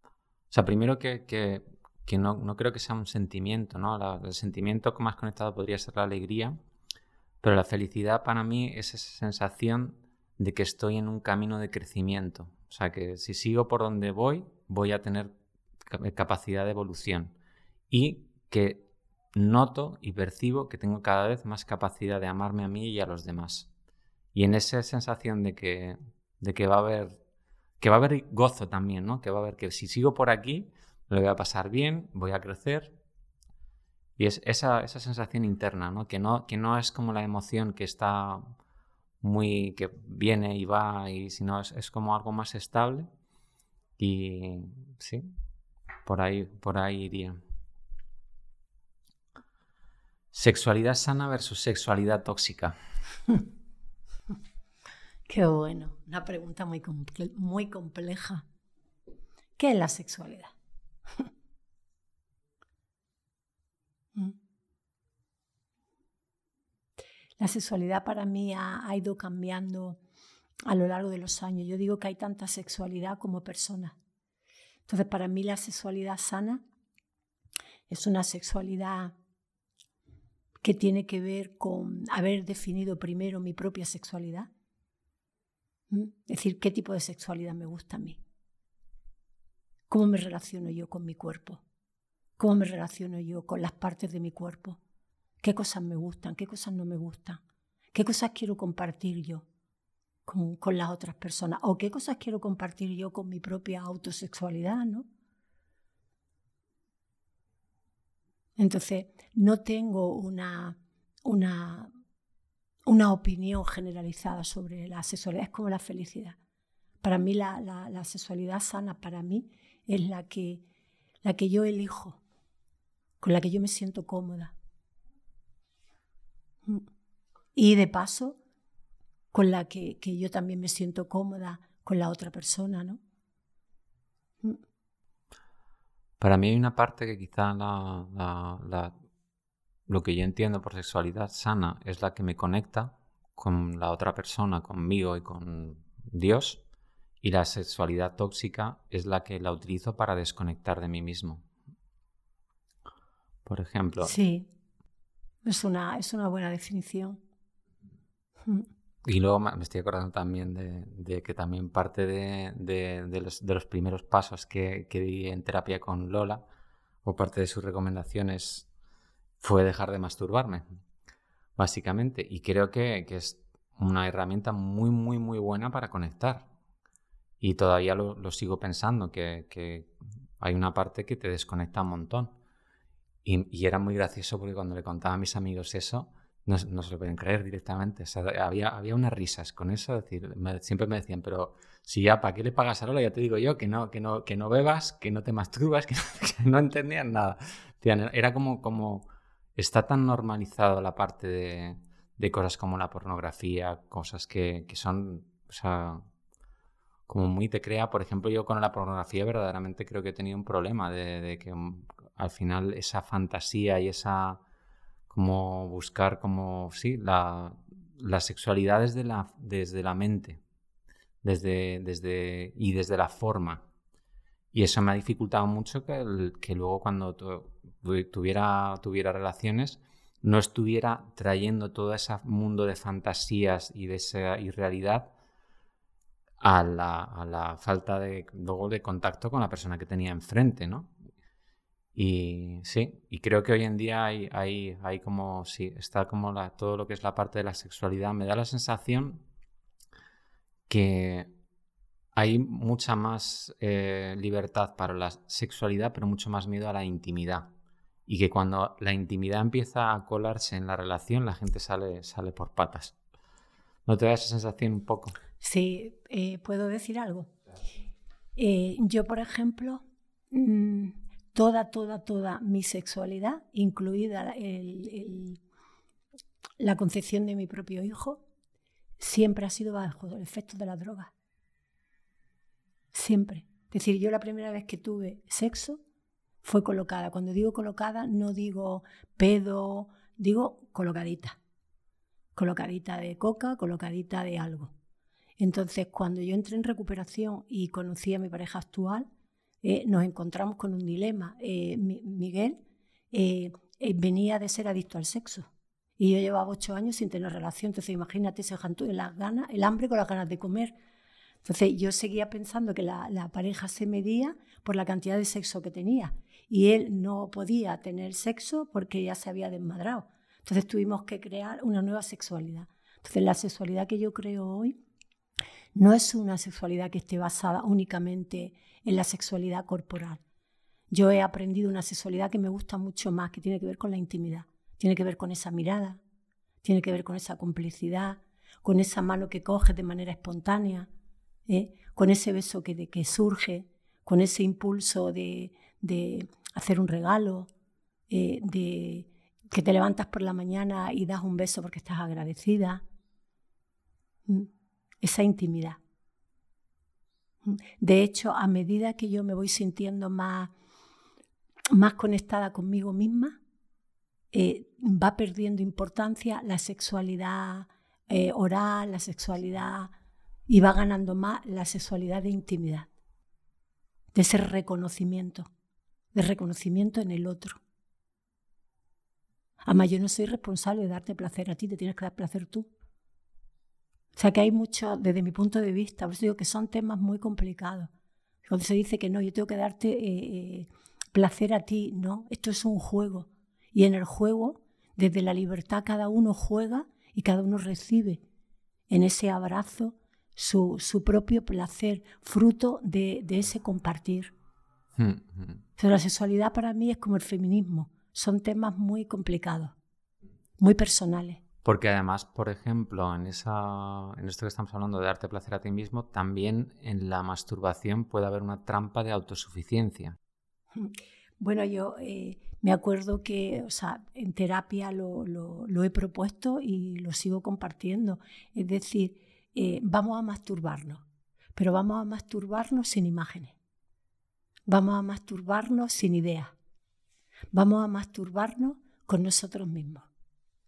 o sea, primero que, que, no, no, creo que sea un sentimiento, ¿no? el sentimiento más conectado podría ser la alegría, pero la felicidad para mí es esa sensación de que estoy en un camino de crecimiento. O sea, que si sigo por donde voy, voy a tener capacidad de evolución. Y que noto y percibo que tengo cada vez más capacidad de amarme a mí y a los demás. Y en esa sensación de que, de que va a haber que va a haber gozo también, ¿no? Que va a haber que si sigo por aquí, me lo voy a pasar bien, voy a crecer. Y es esa, esa sensación interna, ¿no? Que, ¿no? que no es como la emoción que está muy, que viene y va, y sino es, es como algo más estable. Y sí, por ahí, por ahí iría. Sexualidad sana versus sexualidad tóxica. Qué bueno, una pregunta muy, compleja. ¿Qué es la sexualidad? ¿Mm? La sexualidad para mí ha, ha ido cambiando a lo largo de los años. Yo digo que hay tanta sexualidad como personas. Entonces, para mí la sexualidad sana es una sexualidad que tiene que ver con haber definido primero mi propia sexualidad. Es decir, qué tipo de sexualidad me gusta a mí. ¿Cómo me relaciono yo con mi cuerpo? ¿Cómo me relaciono yo con las partes de mi cuerpo? ¿Qué cosas me gustan? ¿Qué cosas no me gustan? ¿Qué cosas quiero compartir yo con, con las otras personas? ¿O qué cosas quiero compartir yo con mi propia autosexualidad? ¿no? Entonces, no tengo una, una, una opinión generalizada sobre la sexualidad, es como la felicidad. Para mí la, la, sexualidad sana, para mí, es la que, la que yo elijo, con la que yo me siento cómoda. Mm. Y de paso, con la que, que yo también me siento cómoda con la otra persona, ¿no? Mm. Para mí hay una parte que quizá la, lo que yo entiendo por sexualidad sana es la que me conecta con la otra persona, conmigo y con Dios. Y la sexualidad tóxica es la que la utilizo para desconectar de mí mismo. Por ejemplo. Sí, es una, es una buena definición. Y luego me estoy acordando también de, que también parte de, los, primeros pasos que, que, di en terapia con Lola, o parte de sus recomendaciones, fue dejar de masturbarme, básicamente. Y creo que, es una herramienta muy, muy, muy buena para conectar. Y todavía lo, sigo pensando, que, hay una parte que te desconecta un montón. Y, y era muy gracioso porque cuando le contaba a mis amigos eso, no, se lo pueden creer directamente. había, había unas risas con eso. decir, siempre me decían, pero si ya, ¿para qué le pagas a Lola? Ya te digo yo que no, que no, que no bebas, que no te masturbas, que no, entendían nada. Era como, como, está tan normalizado la parte de, cosas como la pornografía, cosas que, que son, o sea, como muy te crea. Por ejemplo, yo con la pornografía verdaderamente creo que he tenido un problema de, de que mm, al final esa fantasía y esa como buscar como, sí, la, la sexualidad desde la, desde la mente desde, desde, y desde la forma. Y eso me ha dificultado mucho que, que luego cuando tuviera, tuviera relaciones no estuviera trayendo todo ese mundo de fantasías y de esa irrealidad a la, a la falta de, luego de contacto con la persona que tenía enfrente, ¿no? Y sí, y creo que hoy en día hay, hay, hay como, sí, está como la, todo lo que es la parte de la sexualidad. Me da la sensación que hay mucha más eh, libertad para la sexualidad, pero mucho más miedo a la intimidad. Y que cuando la intimidad empieza a colarse en la relación, la gente sale, sale por patas. ¿No te da esa sensación un poco? Sí, eh, ¿puedo decir algo? Eh, yo, por ejemplo, mm, toda, toda, toda mi sexualidad, incluida la concepción de mi propio hijo, siempre ha sido bajo el efecto de la droga. Siempre. Es decir, yo la primera vez que tuve sexo fue colocada. Cuando digo colocada, no digo pedo, digo colocadita. Colocadita de coca, colocadita de algo. Entonces, cuando yo entré en recuperación y conocí a mi pareja actual, eh, nos encontramos con un dilema. Eh, Miguel eh, venía de ser adicto al sexo y yo llevaba ocho años sin tener relación. Entonces, imagínate se las ganas, el hambre con las ganas de comer. Entonces, yo seguía pensando que la pareja se medía por la cantidad de sexo que tenía y él no podía tener sexo porque ya se había desmadrado. Entonces, tuvimos que crear una nueva sexualidad. Entonces, la sexualidad que yo creo hoy no es una sexualidad que esté basada únicamente en la sexualidad corporal. Yo he aprendido una sexualidad que me gusta mucho más, que tiene que ver con la intimidad, tiene que ver con esa mirada, tiene que ver con esa complicidad, con esa mano que coge de manera espontánea, ¿eh? con ese beso que, que surge, con ese impulso de, hacer un regalo, eh, de que te levantas por la mañana y das un beso porque estás agradecida. Esa intimidad. De hecho, a medida que yo me voy sintiendo más, más conectada conmigo misma, eh, va perdiendo importancia la sexualidad eh, oral, la sexualidad, y va ganando más la sexualidad de intimidad, de ese reconocimiento, de reconocimiento en el otro. Además, yo no soy responsable de darte placer a ti, te tienes que dar placer tú. O sea que hay mucho, desde mi punto de vista, por eso digo que son temas muy complicados. Cuando se dice que no, yo tengo que darte eh, eh, placer a ti, no, esto es un juego. Y en el juego, desde la libertad, cada uno juega y cada uno recibe en ese abrazo su, propio placer, fruto de, ese compartir. Hmm, hmm. Pero la sexualidad para mí es como el feminismo son temas muy complicados, muy personales. Porque además, por ejemplo, en, esa, en esto que estamos hablando de darte placer a ti mismo, también en la masturbación puede haber una trampa de autosuficiencia. Bueno, yo eh, me acuerdo que o sea, en terapia lo, he propuesto y lo sigo compartiendo. Es decir, eh, vamos a masturbarnos, pero vamos a masturbarnos sin imágenes. Vamos a masturbarnos sin ideas. Vamos a masturbarnos con nosotros mismos.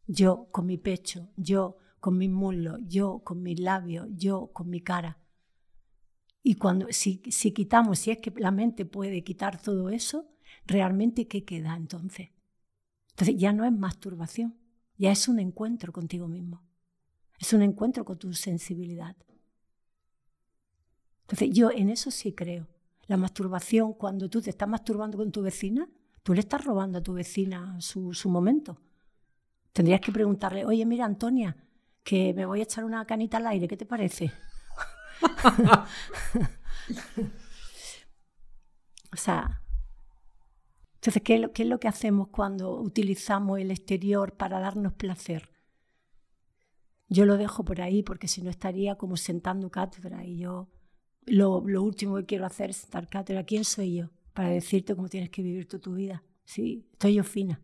Yo con mi pecho, yo con mis muslos, yo con mis labios, yo con mi cara. Y cuando si, si quitamos, si es que la mente puede quitar todo eso, realmente ¿qué queda entonces? Entonces ya no es masturbación, ya es un encuentro contigo mismo. Es un encuentro con tu sensibilidad. Entonces yo en eso sí creo. La masturbación, cuando tú te estás masturbando con tu vecina, Tú le estás robando a tu vecina su, momento. Tendrías que preguntarle, oye, mira, Antonia, que me voy a echar una canita al aire, ¿qué te parece? o sea, entonces, ¿qué es, lo, que hacemos cuando utilizamos el exterior para darnos placer? Yo lo dejo por ahí porque si no estaría como sentando cátedra y yo lo, lo último que quiero hacer es sentar cátedra. ¿Quién soy yo? para decirte cómo tienes que vivir tu vida. Sí, estoy yo fina.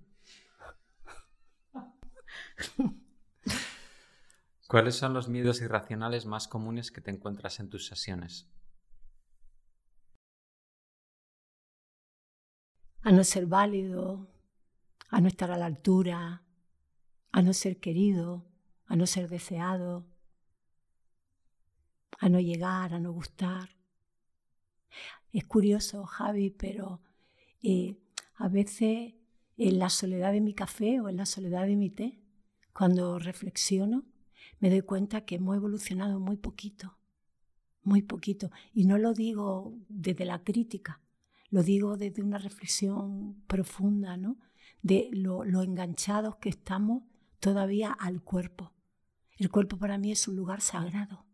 ¿Cuáles son los miedos irracionales más comunes que te encuentras en tus sesiones? A no ser válido, a no estar a la altura, a no ser querido, a no ser deseado, a no llegar, a no gustar. Es curioso, Javi, pero eh, a veces en la soledad de mi café o en la soledad de mi té, cuando reflexiono, me doy cuenta que hemos evolucionado muy poquito, muy poquito. Y no lo digo desde la crítica, lo digo desde una reflexión profunda, ¿no? De lo, lo enganchados que estamos todavía al cuerpo. El cuerpo para mí es un lugar sagrado,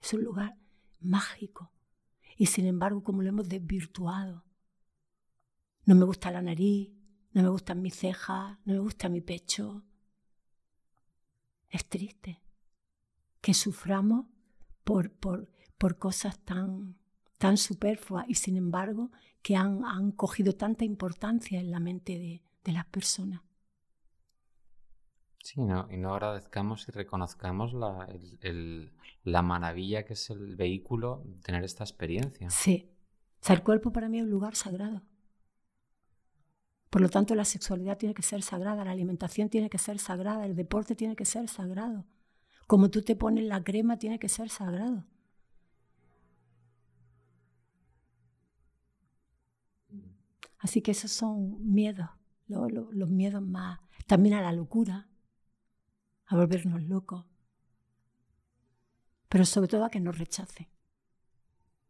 es un lugar mágico, y sin embargo, como lo hemos desvirtuado. No me gusta la nariz, no me gustan mis cejas, no me gusta mi pecho. Es triste que suframos por, por, por cosas tan, tan superfluas y sin embargo que han, han cogido tanta importancia en la mente de, de las personas. Sí, no, y no agradezcamos y reconozcamos la, el, la maravilla que es el vehículo tener esta experiencia. Sí. O sea, el cuerpo para mí es un lugar sagrado. Por lo tanto, la sexualidad tiene que ser sagrada, la alimentación tiene que ser sagrada, el deporte tiene que ser sagrado. Como tú te pones la crema, tiene que ser sagrado. Así que esos son miedos, los miedos más. También a la locura, a volvernos locos, pero sobre todo a que nos rechace,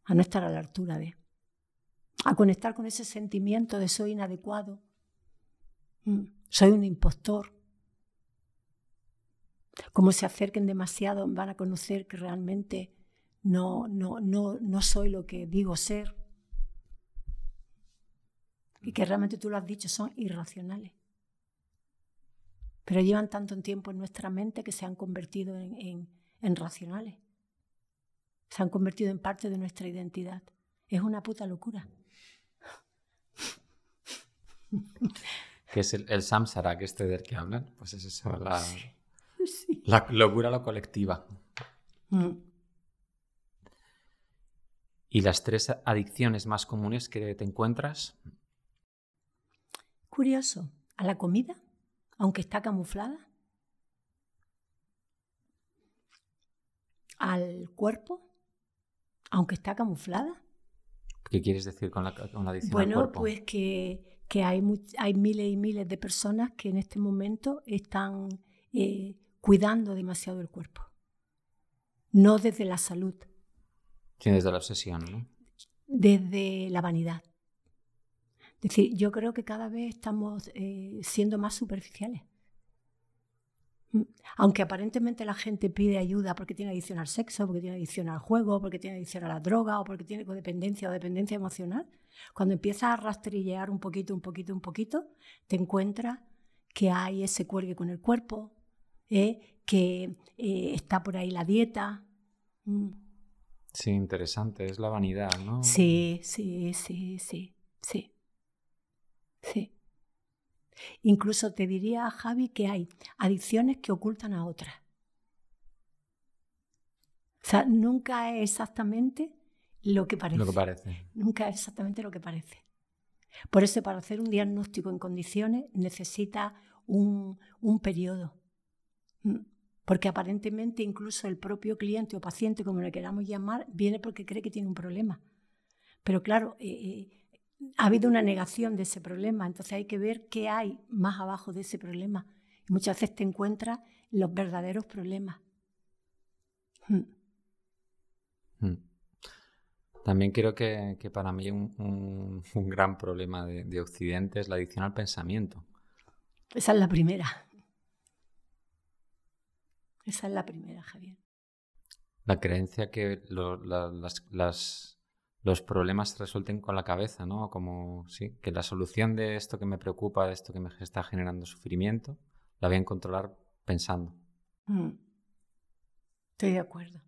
a no estar a la altura de, a conectar con ese sentimiento de soy inadecuado, mm, soy un impostor. Como se acerquen demasiado van a conocer que realmente no, no, no, no soy lo que digo ser. Y que realmente tú lo has dicho, son irracionales. Pero llevan tanto tiempo en nuestra mente que se han convertido en, en racionales se han convertido en parte de nuestra identidad. Es una puta locura. ¿Qué es el, samsara, que este del que hablan? Pues es eso, la, la locura lo colectiva. Mm. ¿Y las tres adicciones más comunes que te encuentras? Curioso. A la comida, aunque está camuflada, al cuerpo, aunque está camuflada. ¿Qué quieres decir con la, con adicción bueno, al cuerpo? pues que, que hay, hay miles y miles de personas que en este momento están eh, cuidando demasiado el cuerpo. No desde la salud. Sí, desde la obsesión, ¿no? Desde la vanidad. Es decir, yo creo que cada vez estamos eh, siendo más superficiales. Mm, aunque aparentemente la gente pide ayuda porque tiene adicción al sexo, porque tiene adicción al juego, porque tiene adicción a la droga o porque tiene codependencia o dependencia emocional, cuando empiezas a rastrillear un poquito, un poquito, un poquito, te encuentras que hay ese cuergue con el cuerpo, ¿eh? que eh, está por ahí la dieta. Mm. Sí, interesante, es la vanidad, ¿no? Sí, sí, sí, sí, sí. Sí. Incluso te diría, Javi, que hay adicciones que ocultan a otras. O sea, nunca es exactamente lo que parece. Lo que parece. Nunca es exactamente lo que parece. Por eso, para hacer un diagnóstico en condiciones, necesita un, un periodo. Mm. Porque aparentemente incluso el propio cliente o paciente, como le queramos llamar, viene porque cree que tiene un problema. Pero claro, eh, eh, ha habido una negación de ese problema, entonces hay que ver qué hay más abajo de ese problema. Y muchas veces te encuentras los verdaderos problemas. Hmm. Hmm. También creo que, para mí un, un, gran problema de, de, Occidente es la adicción al pensamiento. Esa es la primera. Esa es la primera, Javier. La creencia que las, las los problemas se resuelten con la cabeza, ¿no? Como, sí, que la solución de esto que me preocupa, de esto que me está generando sufrimiento, la voy a controlar pensando. Mm. Estoy de acuerdo.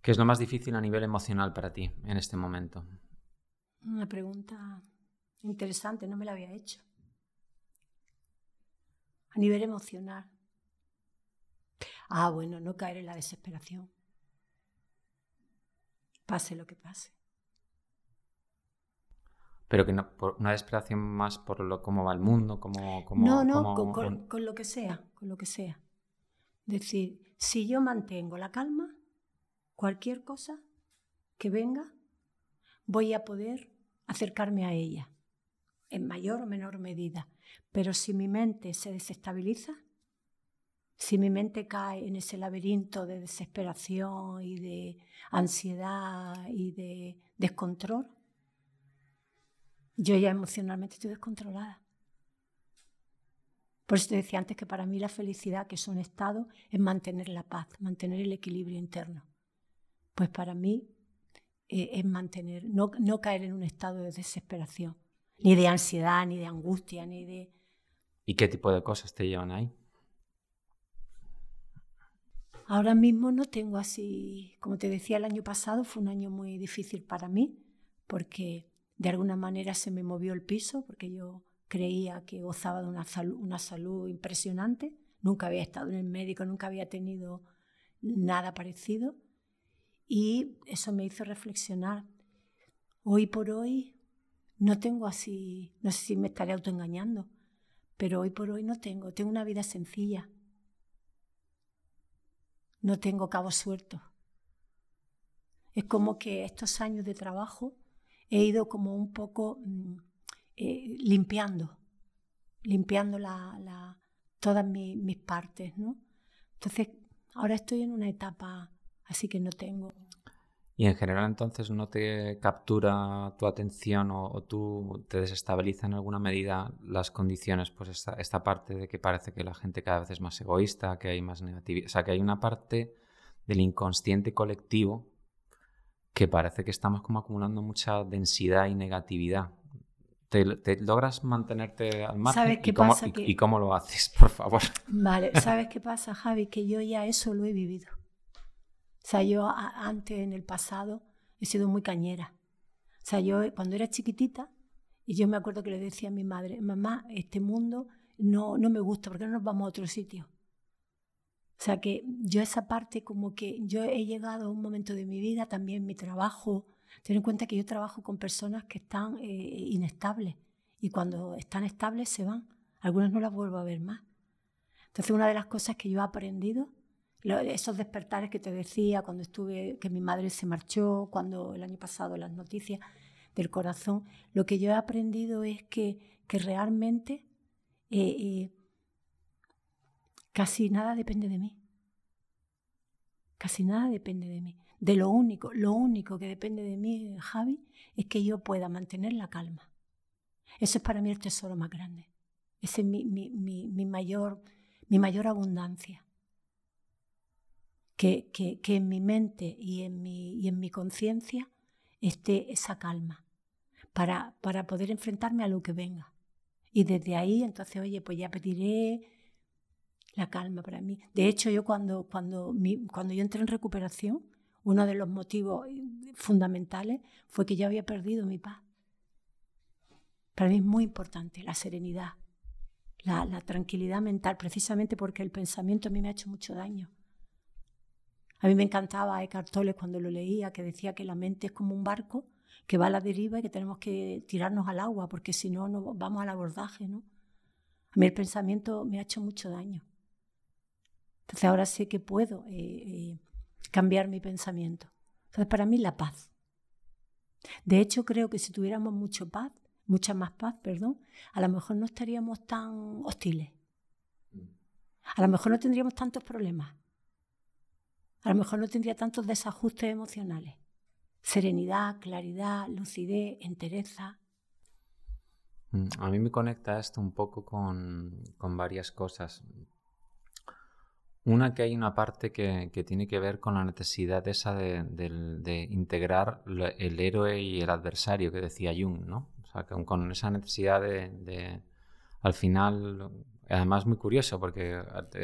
¿Qué es lo más difícil a nivel emocional para ti en este momento? Una pregunta interesante, no me la había hecho. A nivel emocional. Ah, bueno, no caer en la desesperación pase lo que pase. Pero que no, por una desesperación más por lo, cómo va el mundo, cómo... no, no, con, lo que sea, con lo que sea. Es decir, si yo mantengo la calma, cualquier cosa que venga, voy a poder acercarme a ella, en mayor o menor medida. Pero si mi mente se desestabiliza, si mi mente cae en ese laberinto de desesperación y de ansiedad y de descontrol, yo ya emocionalmente estoy descontrolada. Por eso te decía antes que para mí la felicidad, que es un estado, es mantener la paz, mantener el equilibrio interno. Pues para mí eh, es mantener, no, no caer en un estado de desesperación, ni de ansiedad, ni de angustia, ni de... ¿Y qué tipo de cosas te llevan ahí? Ahora mismo no tengo así, como te decía el año pasado, fue un año muy difícil para mí porque de alguna manera se me movió el piso porque yo creía que gozaba de una salud, impresionante. Nunca había estado en el médico, nunca había tenido nada parecido y eso me hizo reflexionar. Hoy por hoy no tengo así, no sé si me estaré autoengañando, pero hoy por hoy no tengo, tengo una vida sencilla no tengo cabos sueltos. Es como que estos años de trabajo he ido como un poco mm, eh, limpiando, limpiando la, todas mis partes, ¿no? Entonces, ahora estoy en una etapa así que no tengo y en general entonces no te captura tu atención o, tú te desestabiliza en alguna medida las condiciones, pues esta, esta, parte de que parece que la gente cada vez es más egoísta, que hay más negatividad, o sea, que hay una parte del inconsciente colectivo que parece que estamos como acumulando mucha densidad y negatividad. ¿Te, logras mantenerte al margen? ¿Sabes qué ¿Y, cómo, pasa? y cómo lo haces, por favor? Vale, ¿sabes qué pasa, Javi? Que yo ya eso lo he vivido. O sea, yo antes, en el pasado, he sido muy cañera. O sea, yo cuando era chiquitita, y yo me acuerdo que le decía a mi madre, mamá, este mundo no, no me gusta, ¿por qué no nos vamos a otro sitio? O sea, que yo esa parte como que yo he llegado a un momento de mi vida, también mi trabajo, ten en cuenta que yo trabajo con personas que están eh, inestables y cuando están estables se van algunas no las vuelvo a ver más. Entonces, una de las cosas que yo he aprendido, esos despertares que te decía cuando estuve, que mi madre se marchó, cuando el año pasado las noticias del corazón, lo que yo he aprendido es que, que realmente eh, eh, casi nada depende de mí. Casi nada depende de mí. De lo único, lo único que depende de mí, Javi, es que yo pueda mantener la calma. Eso es para mí el tesoro más grande. Esa es mi, mi, mayor, mi mayor abundancia. Que, que, que, en mi mente y en mi, y en mi conciencia esté esa calma para, para poder enfrentarme a lo que venga. Y desde ahí, entonces, oye, pues ya pediré la calma para mí. De hecho, yo cuando, cuando, cuando yo entré en recuperación, uno de los motivos fundamentales fue que yo había perdido mi paz. Para mí es muy importante la serenidad, la, la, tranquilidad mental, precisamente porque el pensamiento a mí me ha hecho mucho daño. A mí me encantaba Eckhart cuando lo leía, que decía que la mente es como un barco que va a la deriva y que tenemos que tirarnos al agua, porque si no, no vamos al abordaje. ¿no? A mí el pensamiento me ha hecho mucho daño. Entonces ahora sé que puedo eh, eh, cambiar mi pensamiento. Entonces para mí la paz. De hecho creo que si tuviéramos mucho paz, mucha más paz, perdón, a lo mejor no estaríamos tan hostiles. A lo mejor no tendríamos tantos problemas. A lo mejor no tendría tantos desajustes emocionales. Serenidad, claridad, lucidez, entereza. Mm, a mí me conecta esto un poco con, con varias cosas. Una que hay una parte que, tiene que ver con la necesidad esa de, integrar el héroe y el adversario que decía Jung, ¿no? O sea, con, esa necesidad de, al final, además muy curioso, porque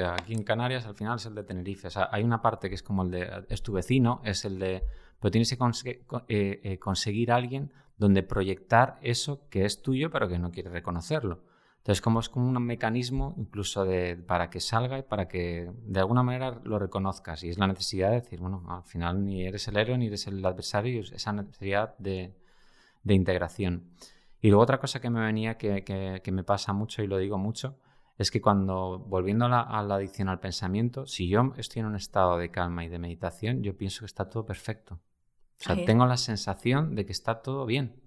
aquí en Canarias al final es el de Tenerife. O sea, hay una parte que es como el de, es tu vecino, es el de, pero tienes que eh, eh, conseguir alguien donde proyectar eso que es tuyo pero que no quiere reconocerlo. Entonces, como es como un mecanismo incluso de, para que salga y para que de alguna manera lo reconozcas. Y es la necesidad de decir, bueno, al final ni eres el héroe ni eres el adversario, esa necesidad de, de integración. Y luego otra cosa que me venía, que, que, me pasa mucho y lo digo mucho, es que cuando, volviendo a la, a la, adicción al pensamiento, si yo estoy en un estado de calma y de meditación, yo pienso que está todo perfecto. O sea, tengo la sensación de que está todo bien.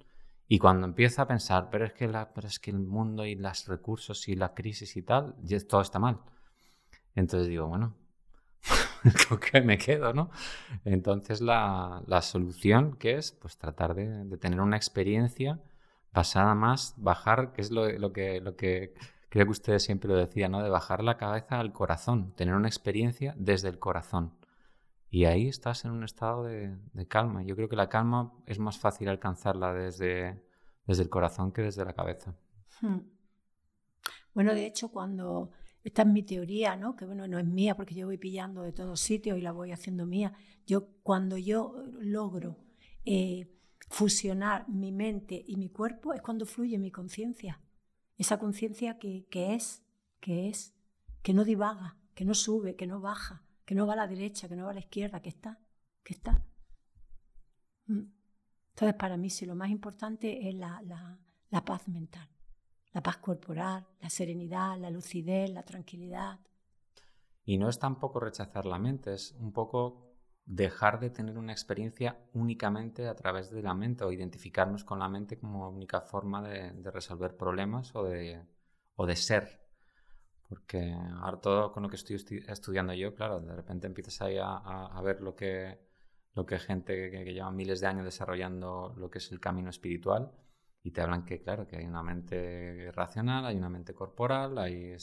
Y cuando empiezo a pensar, pero es que, la, pero es que el mundo y los recursos y la crisis y tal, todo está mal. Entonces digo, bueno, ¿con qué me quedo, no? Entonces la, la solución que es, pues tratar de, de, tener una experiencia basada más, bajar, que es lo, lo, que, lo que creo que ustedes siempre lo decían, ¿no? De bajar la cabeza al corazón, tener una experiencia desde el corazón. Y ahí estás en un estado de, calma. Yo creo que la calma es más fácil alcanzarla desde, desde el corazón que desde la cabeza. Hmm. Bueno, de hecho, cuando esta es mi teoría, ¿no? que bueno, no es mía porque yo voy pillando de todos sitios y la voy haciendo mía. Yo cuando yo logro eh, fusionar mi mente y mi cuerpo es cuando fluye mi conciencia. Esa conciencia que, que es, que es, que no divaga, que no sube, que no baja, que no va a la derecha, que no va a la izquierda, que está, que está. Mm. Entonces, para mí, sí, lo más importante es la, la, paz mental, la paz corporal, la serenidad, la lucidez, la tranquilidad. Y no es tampoco rechazar la mente, es un poco dejar de tener una experiencia únicamente a través de la mente o identificarnos con la mente como única forma de, resolver problemas o de, o de ser porque ahora todo con lo que estoy estudiando yo, claro, de repente empiezas ahí a, ver lo que, lo que gente que, lleva miles de años desarrollando lo que es el camino espiritual y te hablan que, claro, que hay una mente racional, hay una mente corporal, hay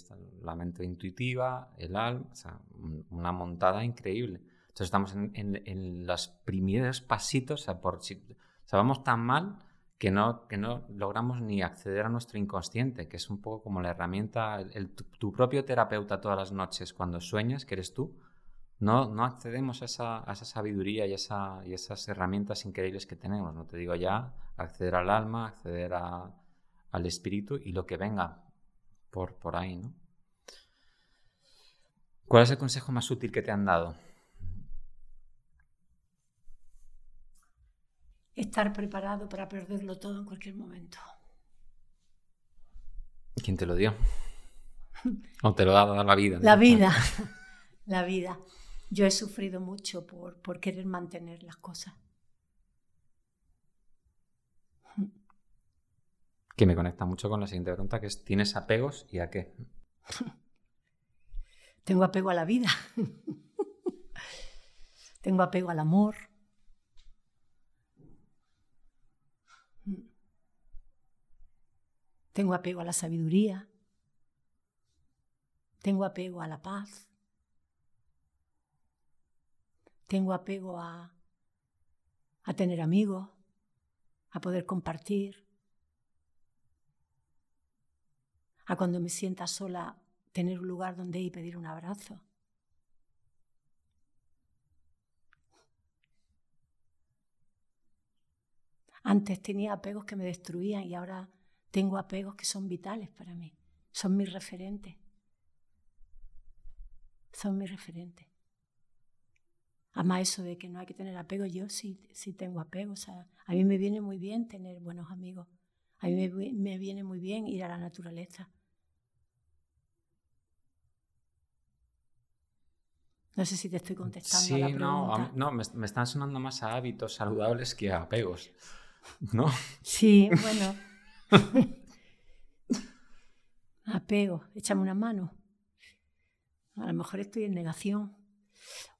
la mente intuitiva, el alma, o sea, una montada increíble. Entonces estamos en, los primeros pasitos, o sea, vamos tan mal que no, que no logramos ni acceder a nuestro inconsciente, que es un poco como la herramienta, tu, propio terapeuta todas las noches cuando sueñas, que eres tú, no, no accedemos a esa, a esa sabiduría y, esa, y esas herramientas increíbles que tenemos. No te digo ya acceder al alma, acceder al espíritu y lo que venga por, por ahí, ¿no? ¿Cuál es el consejo más útil que te han dado? Estar preparado para perderlo todo en cualquier momento. ¿Quién te lo dio? O te lo ha dado la vida. La vida, la vida. Yo he sufrido mucho por, por querer mantener las cosas. Que me conecta mucho con la siguiente pregunta, que es, ¿tienes apegos y a qué? Tengo apego a la vida. Tengo apego al amor. Tengo apego a la sabiduría. Tengo apego a la paz. Tengo apego a, a tener amigos, a poder compartir, a cuando me sienta sola tener un lugar donde ir y pedir un abrazo. Antes tenía apegos que me destruían y ahora tengo apegos que son vitales para mí, son mis referentes. Son mis referentes. Además, eso de que no hay que tener apego, yo sí, sí tengo apego. O sea, a mí me viene muy bien tener buenos amigos. A mí me, me viene muy bien ir a la naturaleza. No sé si te estoy contestando a la pregunta. No, no me, me, están sonando más a hábitos saludables que a apegos. ¿No? Sí, bueno. Apego, échame una mano. A lo mejor estoy en negación.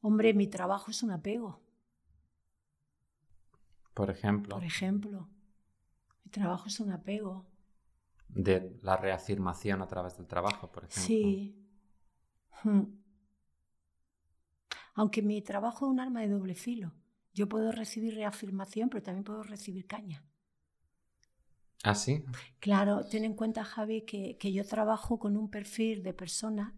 Hombre, mi trabajo es un apego. Por ejemplo. Por ejemplo. Mi trabajo es un apego. De la reafirmación a través del trabajo, por ejemplo. Sí. Hmm. Aunque mi trabajo es un arma de doble filo. Yo puedo recibir reafirmación, pero también puedo recibir caña. ¿Ah, sí? Claro, ten en cuenta, Javi, que, que yo trabajo con un perfil de personas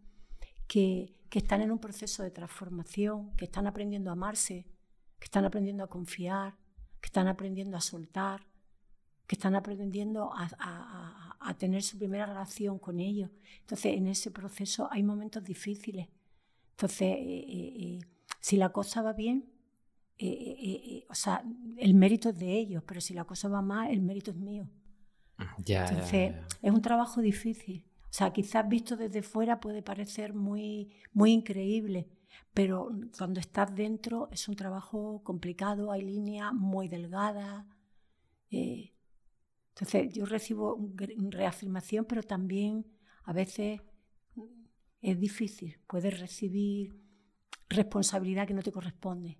que, que, están en un proceso de transformación, que están aprendiendo a amarse, que están aprendiendo a confiar, que están aprendiendo a soltar, que están aprendiendo a, a, a tener su primera relación con ellos. Entonces, en ese proceso hay momentos difíciles. Entonces, eh, eh, eh, si la cosa va bien, o sea, el mérito es de ellos, pero si la cosa va mal, el mérito es mío. Entonces, es un trabajo difícil. O sea, quizás visto desde fuera puede parecer muy, muy increíble, pero cuando estás dentro es un trabajo complicado, hay líneas muy delgadas. Eh, entonces, yo recibo reafirmación, pero también a veces es difícil. Puedes recibir responsabilidad que no te corresponde.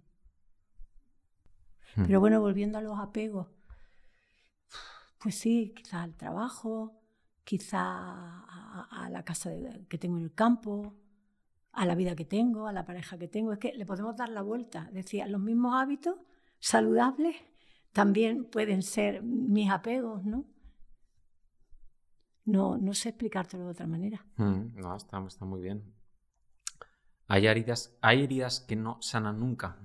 Hmm. Pero bueno, volviendo a los apegos, pues sí, quizá al trabajo, quizá a, la casa que tengo en el campo, a la vida que tengo, a la pareja que tengo. Es que le podemos dar la vuelta. Decía, los mismos hábitos saludables también pueden ser mis apegos, ¿no? No, no sé explicártelo de otra manera. Hmm, no, está, está muy bien. Hay heridas, hay heridas que no sanan nunca.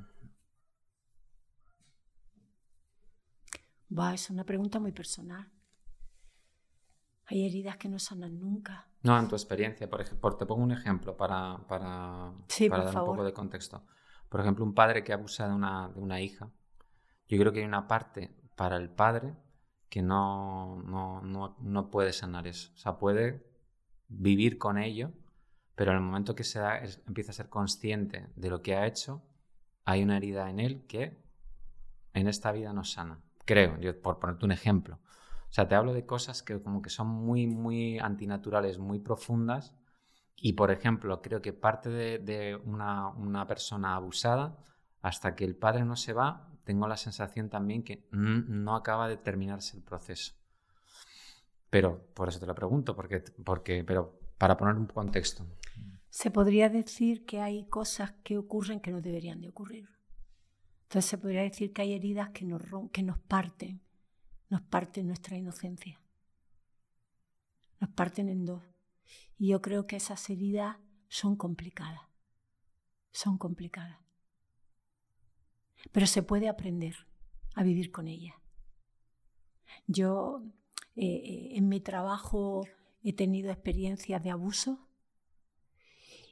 Es una pregunta muy personal. Hay heridas que no sanan nunca. No, en tu experiencia, por ejemplo, te pongo un ejemplo para, para, dar un poco de contexto. Por ejemplo, un padre que abusa de una, de una hija. Yo creo que hay una parte para el padre que no, no, no, no, puede sanar eso. O sea, puede vivir con ello, pero en el momento que se da, empieza a ser consciente de lo que ha hecho, hay una herida en él que en esta vida no sana creo, yo, por ponerte un ejemplo. O sea, te hablo de cosas que como que son muy, muy antinaturales, muy profundas. Y, por ejemplo, creo que parte de, una, una, persona abusada, hasta que el padre no se va, tengo la sensación también que no acaba de terminarse el proceso. Pero, por eso te lo pregunto, porque, porque, pero para poner un contexto. Se podría decir que hay cosas que ocurren que no deberían de ocurrir. Entonces se podría decir que hay heridas que nos, que nos parten, nos parten nuestra inocencia, nos parten en dos. Y yo creo que esas heridas son complicadas, son complicadas. Pero se puede aprender a vivir con ellas. Yo eh, eh, en mi trabajo he tenido experiencias de abuso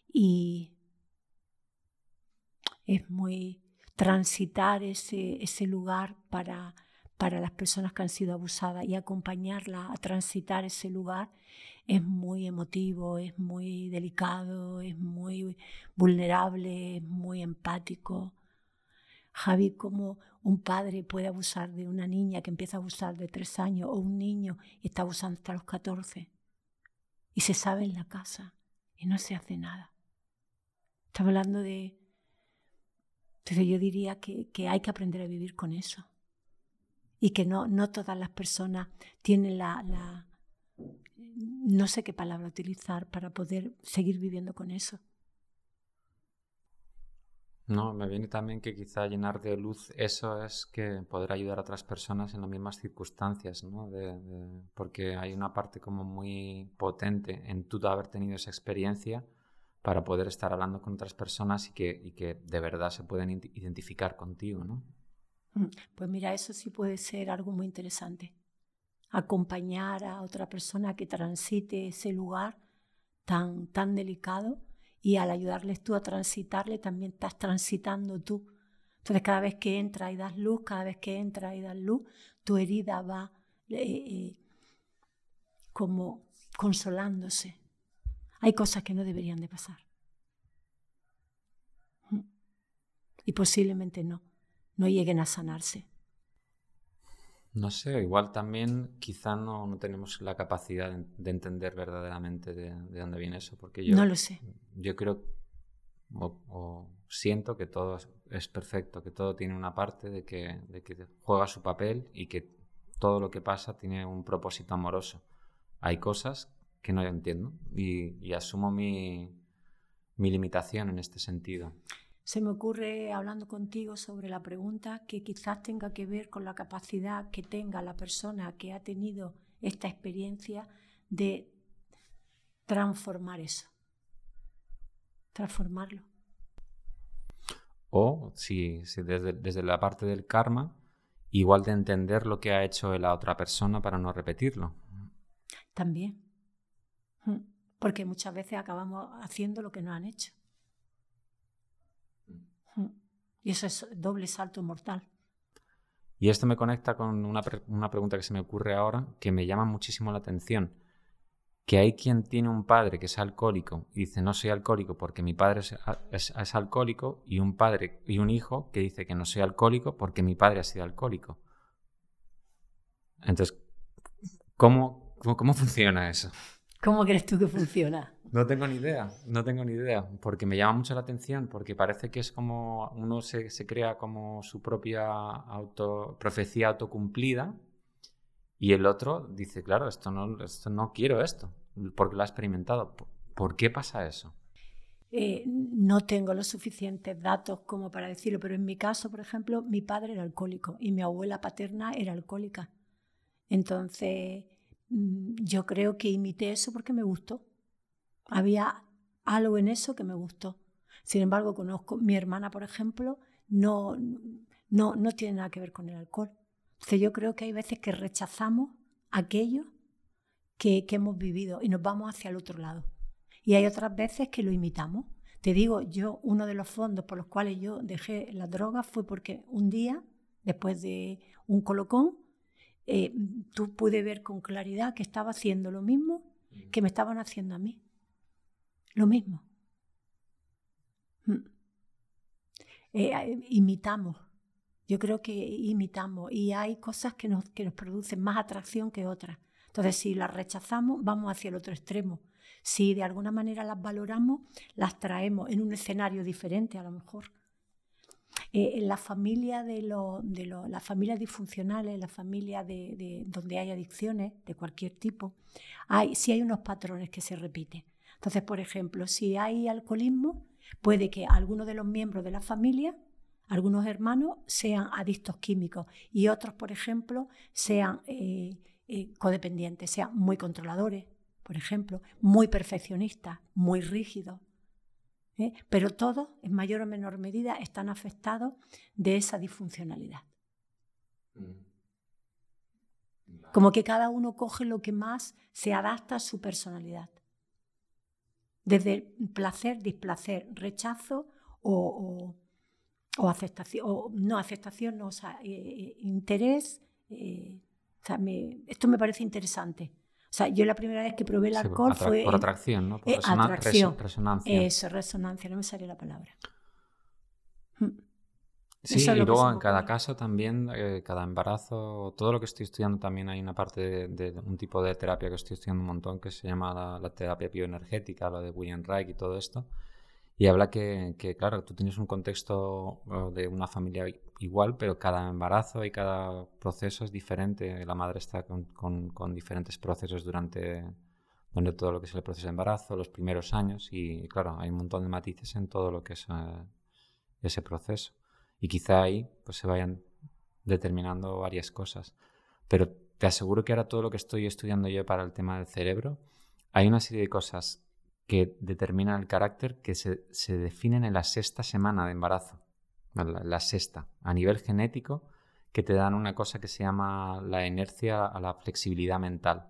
y es muy transitar ese, ese lugar para, para las personas que han sido abusadas y acompañarlas a transitar ese lugar es muy emotivo, es muy delicado, es muy vulnerable, es muy empático. Javi, como un padre puede abusar de una niña que empieza a abusar de tres años o un niño está abusando hasta los catorce y se sabe en la casa y no se hace nada. Está hablando de... Entonces yo diría que, hay que aprender a vivir con eso y que no, no todas las personas tienen la, la, no sé qué palabra utilizar para poder seguir viviendo con eso. No, me viene también que quizá llenar de luz eso es que poder ayudar a otras personas en las mismas circunstancias, ¿no? porque hay una parte como muy potente en tú haber tenido esa experiencia para poder estar hablando con otras personas y que, y que de verdad se pueden identificar contigo, ¿no? Mm, pues mira, eso sí puede ser algo muy interesante. Acompañar a otra persona que transite ese lugar tan, tan delicado y al ayudarles tú a transitarle también estás transitando tú. Entonces cada vez que entra y das luz, cada vez que entra y das luz, tu herida va eh, eh, como consolándose. Hay cosas que no deberían de pasar. Y posiblemente no, no lleguen a sanarse. No sé, igual también quizá no, no tenemos la capacidad de, entender verdaderamente de, dónde viene eso, porque yo... No lo sé. Yo creo o, siento que todo es perfecto, que todo tiene una parte de que, de que juega su papel y que todo lo que pasa tiene un propósito amoroso. Hay cosas que no entiendo y, y asumo mi, mi limitación en este sentido. Se me ocurre, hablando contigo sobre la pregunta, que quizás tenga que ver con la capacidad que tenga la persona que ha tenido esta experiencia de transformar eso, transformarlo. O si, desde, la parte del karma, igual de entender lo que ha hecho la otra persona para no repetirlo. También. Mm. Porque muchas veces acabamos haciendo lo que nos han hecho. Y eso es doble salto mortal. Y esto me conecta con una, pregunta que se me ocurre ahora, que me llama muchísimo la atención. Que hay quien tiene un padre que es alcohólico y dice no soy alcohólico porque mi padre es, alcohólico y un padre y un hijo que dice que no soy alcohólico porque mi padre ha sido alcohólico. Entonces, cómo, cómo funciona eso? ¿Cómo crees tú que funciona? No tengo ni idea, no tengo ni idea, porque me llama mucho la atención, porque parece que es como uno se, crea como su propia auto, profecía autocumplida y el otro dice, claro, esto no, esto no quiero esto, porque lo ha experimentado. ¿Por qué pasa eso? Eh, no tengo los suficientes datos como para decirlo, pero en mi caso, por ejemplo, mi padre era alcohólico y mi abuela paterna era alcohólica. Entonces, yo creo que imité eso porque me gustó. Había algo en eso que me gustó. Sin embargo, conozco, mi hermana, por ejemplo, no, no, no tiene nada que ver con el alcohol. Entonces yo creo que hay veces que rechazamos aquello que, que hemos vivido y nos vamos hacia el otro lado. Y hay otras veces que lo imitamos. Te digo, yo, uno de los fondos por los cuales yo dejé la droga fue porque un día, después de un colocón, eh, tú pude ver con claridad que estaba haciendo lo mismo que me estaban haciendo a mí. Lo mismo. Mm. Eh, imitamos. Yo creo que imitamos y hay cosas que nos, que nos producen más atracción que otras. Entonces, si las rechazamos, vamos hacia el otro extremo. Si de alguna manera las valoramos, las traemos en un escenario diferente a lo mejor. Eh, en la familia de, de las familias disfuncionales, en la familia de, de, donde hay adicciones de cualquier tipo, hay, sí hay unos patrones que se repiten. Entonces, por ejemplo, si hay alcoholismo, puede que algunos de los miembros de la familia, algunos hermanos, sean adictos químicos y otros, por ejemplo, sean eh, eh, codependientes, sean muy controladores, por ejemplo, muy perfeccionistas, muy rígidos. ¿Eh? Pero todos, en mayor o menor medida, están afectados de esa disfuncionalidad. Mm. Como que cada uno coge lo que más se adapta a su personalidad desde placer, displacer, rechazo o, aceptación, o no aceptación, no, o sea, eh, eh, interés, esto me parece interesante. O sea, yo la primera vez que probé el alcohol fue... Por atracción, ¿no? Por atracción. resonancia. Eso, resonancia, no me sale la palabra. Hmm. Sí, y luego en cada caso también, eh, cada embarazo, todo lo que estoy estudiando también hay una parte de, un tipo de terapia que estoy estudiando un montón que se llama la, terapia bioenergética, la de William Reich y todo esto. Y habla que, que, claro, tú tienes un contexto de una familia igual, pero cada embarazo y cada proceso es diferente. La madre está con, con, diferentes procesos durante, todo lo que es el proceso de embarazo, los primeros años, y claro, hay un montón de matices en todo lo que es eh, ese proceso y quizá ahí pues se vayan determinando varias cosas. Pero te aseguro que ahora todo lo que estoy estudiando yo para el tema del cerebro, hay una serie de cosas que determinan el carácter que se, se definen en la sexta semana de embarazo, la, sexta, a nivel genético, que te dan una cosa que se llama la inercia a la flexibilidad mental,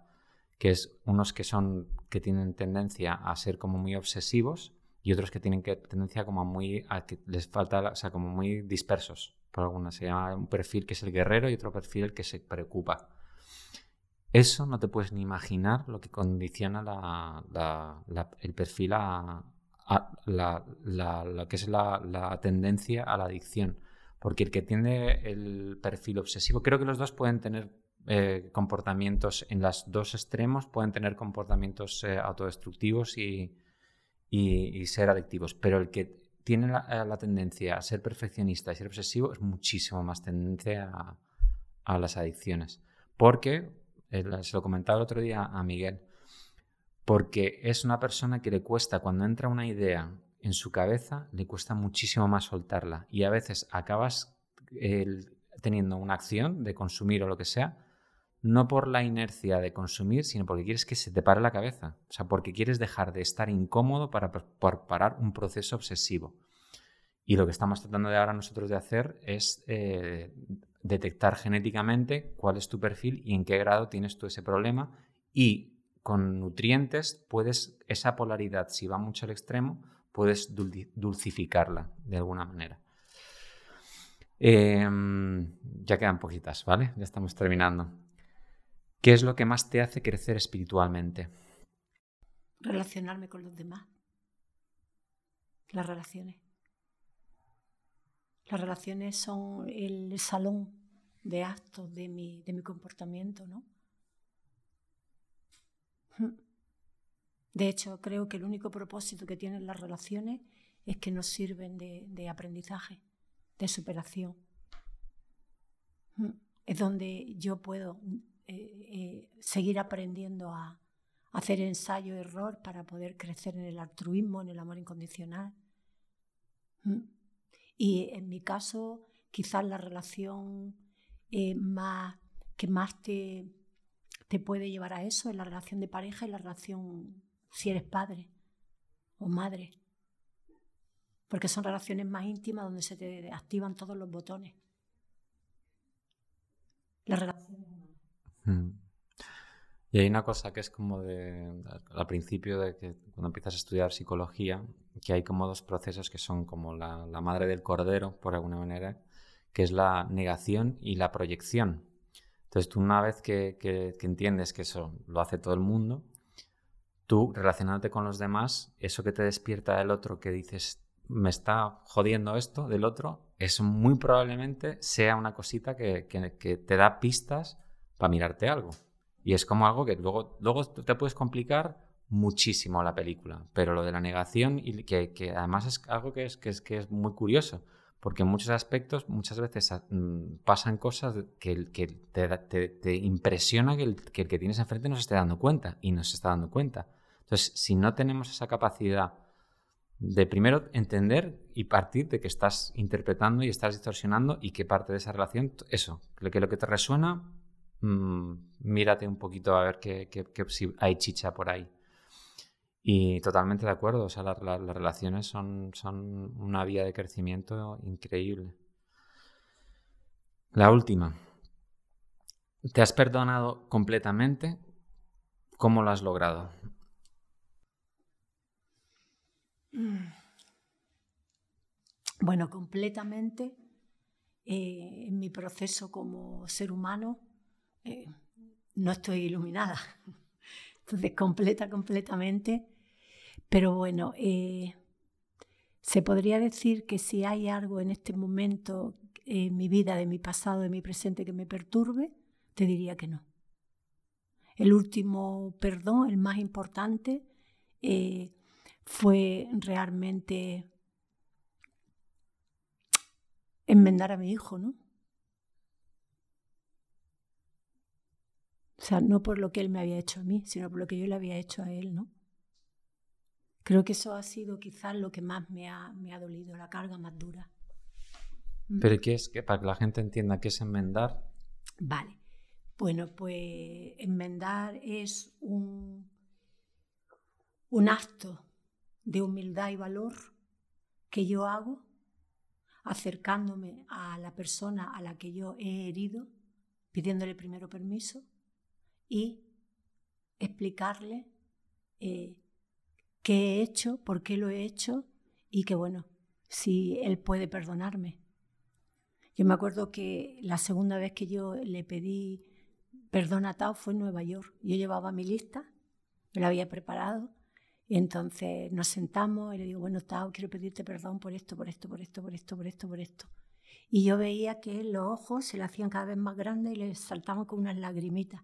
que es unos que son que tienen tendencia a ser como muy obsesivos y otros que tienen tendencia como muy, a que les falta, o sea, como muy dispersos, por algunas. Se llama un perfil que es el guerrero y otro perfil el que se preocupa. Eso no te puedes ni imaginar lo que condiciona el perfil a, lo que es la, tendencia a la adicción. Porque el que tiene el perfil obsesivo, creo que los dos pueden tener eh, comportamientos en los dos extremos, pueden tener comportamientos eh, autodestructivos y, ser adictivos. Pero el que tiene la, eh, tendencia a ser perfeccionista y ser obsesivo es muchísimo más tendencia a, las adicciones. Porque, se lo comentaba el otro día a Miguel, porque es una persona que le cuesta, cuando entra una idea en su cabeza, le cuesta muchísimo más soltarla. Y a veces acabas teniendo una acción de consumir o lo que sea, no por la inercia de consumir, sino porque quieres que se te pare la cabeza. O sea, porque quieres dejar de estar incómodo para, parar un proceso obsesivo. Y lo que estamos tratando de ahora nosotros de hacer es eh, detectar genéticamente cuál es tu perfil y en qué grado tienes tú ese problema. Y con nutrientes puedes, esa polaridad, si va mucho al extremo, puedes dulcificarla de alguna manera. Em, ya quedan poquitas, ¿vale? Ya estamos terminando. ¿Qué es lo que más te hace crecer espiritualmente? Relacionarme con los demás. Las relaciones. Las relaciones son el salón de actos de mi, de mi comportamiento, ¿no? De hecho, creo que el único propósito que tienen las relaciones es que nos sirven de, aprendizaje, de superación. Es donde yo puedo eh, eh, seguir aprendiendo a, hacer ensayo-error para poder crecer en el altruismo, en el amor incondicional. Y en mi caso, quizás la relación eh, más, que más te, te puede llevar a eso es la relación de pareja y la relación si eres padre o madre. Porque son relaciones más íntimas donde se te activan todos los botones. La relación Mm. Y hay una cosa que es como de, al principio de que cuando empiezas a estudiar psicología, que hay como dos procesos que son como la, madre del cordero, por alguna manera, que es la negación y la proyección. Entonces tú una vez que, que, entiendes que eso lo hace todo el mundo, tú relacionándote con los demás, eso que te despierta del otro que dices, me está jodiendo esto del otro, eso muy probablemente sea una cosita que, que te da pistas para mirarte algo. Y es como algo que luego, luego te puedes complicar muchísimo la película. Pero lo de la negación, y que, que además es algo que es, que, es, que es muy curioso, porque en muchos aspectos muchas veces ah, mm, pasan cosas que, que te, te, impresiona que el, que el que tienes enfrente no se esté dando cuenta y no se está dando cuenta. Entonces, si no tenemos esa capacidad de primero entender y partir de que estás interpretando y estás distorsionando y qué parte de esa relación, eso, que lo que te resuena Mm, mírate un poquito a ver qué, si hay chicha por ahí. Y totalmente de acuerdo, o sea, las relaciones son, una vía de crecimiento increíble. La última. ¿Te has perdonado completamente? ¿Cómo lo has logrado? Bueno, completamente eh, en mi proceso como ser humano eh, no estoy iluminada. Entonces, completa, completamente. Pero bueno, eh, se podría decir que si hay algo en este momento en mi vida, de mi pasado, de mi presente que me perturbe, te diría que no. El último perdón, el más importante, eh, fue realmente enmendar a mi hijo, ¿no? O sea, no por lo que él me había hecho a mí, sino por lo que yo le había hecho a él, ¿no? Creo que eso ha sido quizás lo que más me ha, me ha dolido, la carga más dura. Mm. ¿Pero qué es? Para que la gente entienda qué es enmendar. Vale. Bueno, pues enmendar es un, un acto de humildad y valor que yo hago acercándome a la persona a la que yo he herido, pidiéndole primero permiso y explicarle eh, qué he hecho, por qué lo he hecho y que bueno, si él puede perdonarme. Yo me acuerdo que la segunda vez que yo le pedí perdón a Tao fue en Nueva York. Yo llevaba mi lista, me la había preparado y entonces nos sentamos y le digo, bueno, Tao, quiero pedirte perdón por esto, por esto, por esto, por esto, por esto, por esto. Y yo veía que los ojos se le hacían cada vez más grandes y le saltaban con unas lagrimitas.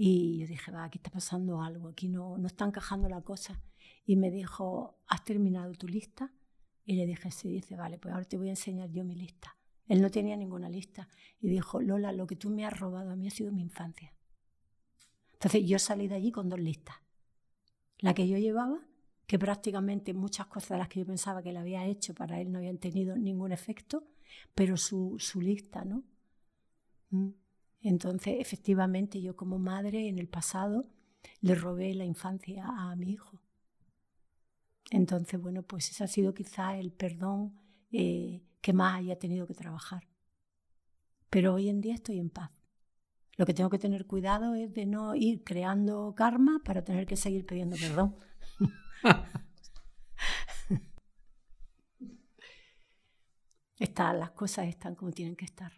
Y yo dije, va, aquí está pasando algo, aquí no, no está encajando la cosa. Y me dijo, ¿has terminado tu lista? Y le dije, sí, dice, vale, pues ahora te voy a enseñar yo mi lista. Él no tenía ninguna lista. Y dijo, Lola, lo que tú me has robado a mí ha sido mi infancia. Entonces yo salí de allí con dos listas. La que yo llevaba, que prácticamente muchas cosas de las que yo pensaba que le había hecho para él no habían tenido ningún efecto, pero su, su lista, ¿no? Mm. Entonces, efectivamente, yo como madre en el pasado le robé la infancia a mi hijo. Entonces, bueno, pues ese ha sido quizá el perdón eh, que más haya tenido que trabajar. Pero hoy en día estoy en paz. Lo que tengo que tener cuidado es de no ir creando karma para tener que seguir pidiendo perdón. las cosas están como tienen que estar.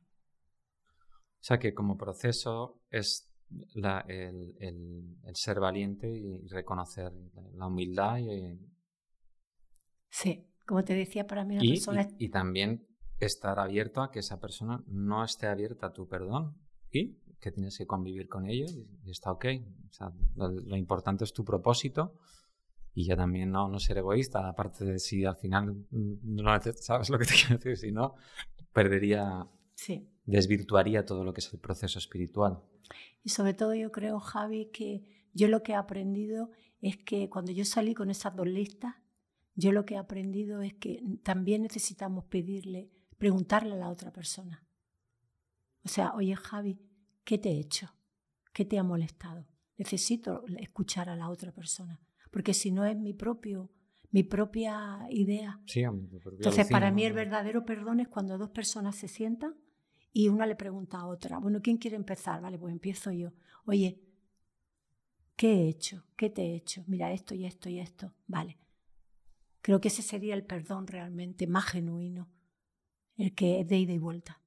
O sea que como proceso es el, ser valiente y reconocer la humildad. Y... Sí, como te decía, para mí la y, persona... Y, también estar abierto a que esa persona no esté abierta a tu perdón y que tienes que convivir con ello y, está ok. O sea, lo, importante es tu propósito y ya también no, no ser egoísta, aparte de si al final no sabes lo que te quiero decir, si no, perdería... Sí desvirtuaría todo lo que es el proceso espiritual. Y sobre todo yo creo, Javi, que yo lo que he aprendido es que cuando yo salí con esas dos listas, yo lo que he aprendido es que también necesitamos pedirle, preguntarle a la otra persona. O sea, oye Javi, ¿qué te he hecho? ¿Qué te ha molestado? Necesito escuchar a la otra persona, porque si no es mi propio mi propia idea. Sí, Entonces, para mí el verdadero perdón es cuando dos personas se sientan y una le pregunta a otra, bueno, ¿quién quiere empezar? Vale, pues empiezo yo. Oye, ¿qué he hecho? ¿Qué te he hecho? Mira, esto y esto y esto. Vale. Creo que ese sería el perdón realmente más genuino, el que es de ida y vuelta.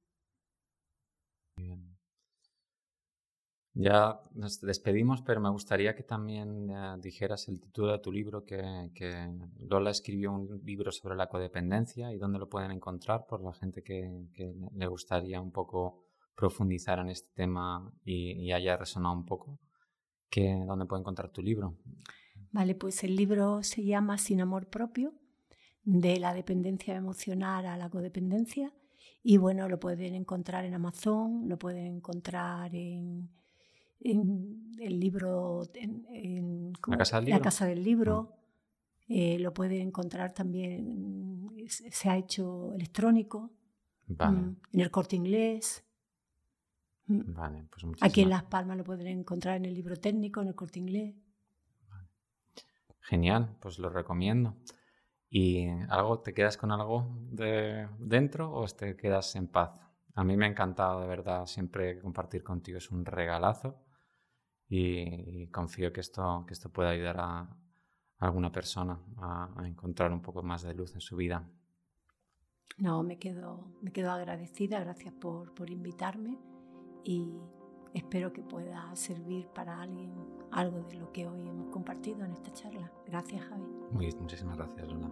Ya nos despedimos, pero me gustaría que también eh, dijeras el título de tu libro, que, que, Lola escribió un libro sobre la codependencia y dónde lo pueden encontrar por la gente que, que le gustaría un poco profundizar en este tema y, haya resonado un poco. Que, ¿Dónde puede encontrar tu libro? Vale, pues el libro se llama Sin amor propio, de la dependencia emocional a la codependencia. Y bueno, lo pueden encontrar en Amazon, lo pueden encontrar en en el libro, en, ¿La, casa del libro? la Casa del Libro. Mm. Eh, lo puede encontrar también, se ha hecho electrónico, mm, en el corte inglés. Mm. Vale, pues Aquí en Las Palmas lo pueden encontrar en el libro técnico, en el corte inglés. Genial, pues lo recomiendo. ¿Y algo, te quedas con algo de dentro o te quedas en paz? A mí me ha encantado, de verdad, siempre compartir contigo. Es un regalazo y, confío que esto, que esto pueda ayudar a, alguna persona a, encontrar un poco más de luz en su vida. No, me quedo, me quedo agradecida, gracias por, por invitarme y, espero que pueda servir para alguien algo de lo que hoy hemos compartido en esta charla. Gracias, Javi. Muy, muchísimas gracias, Luna.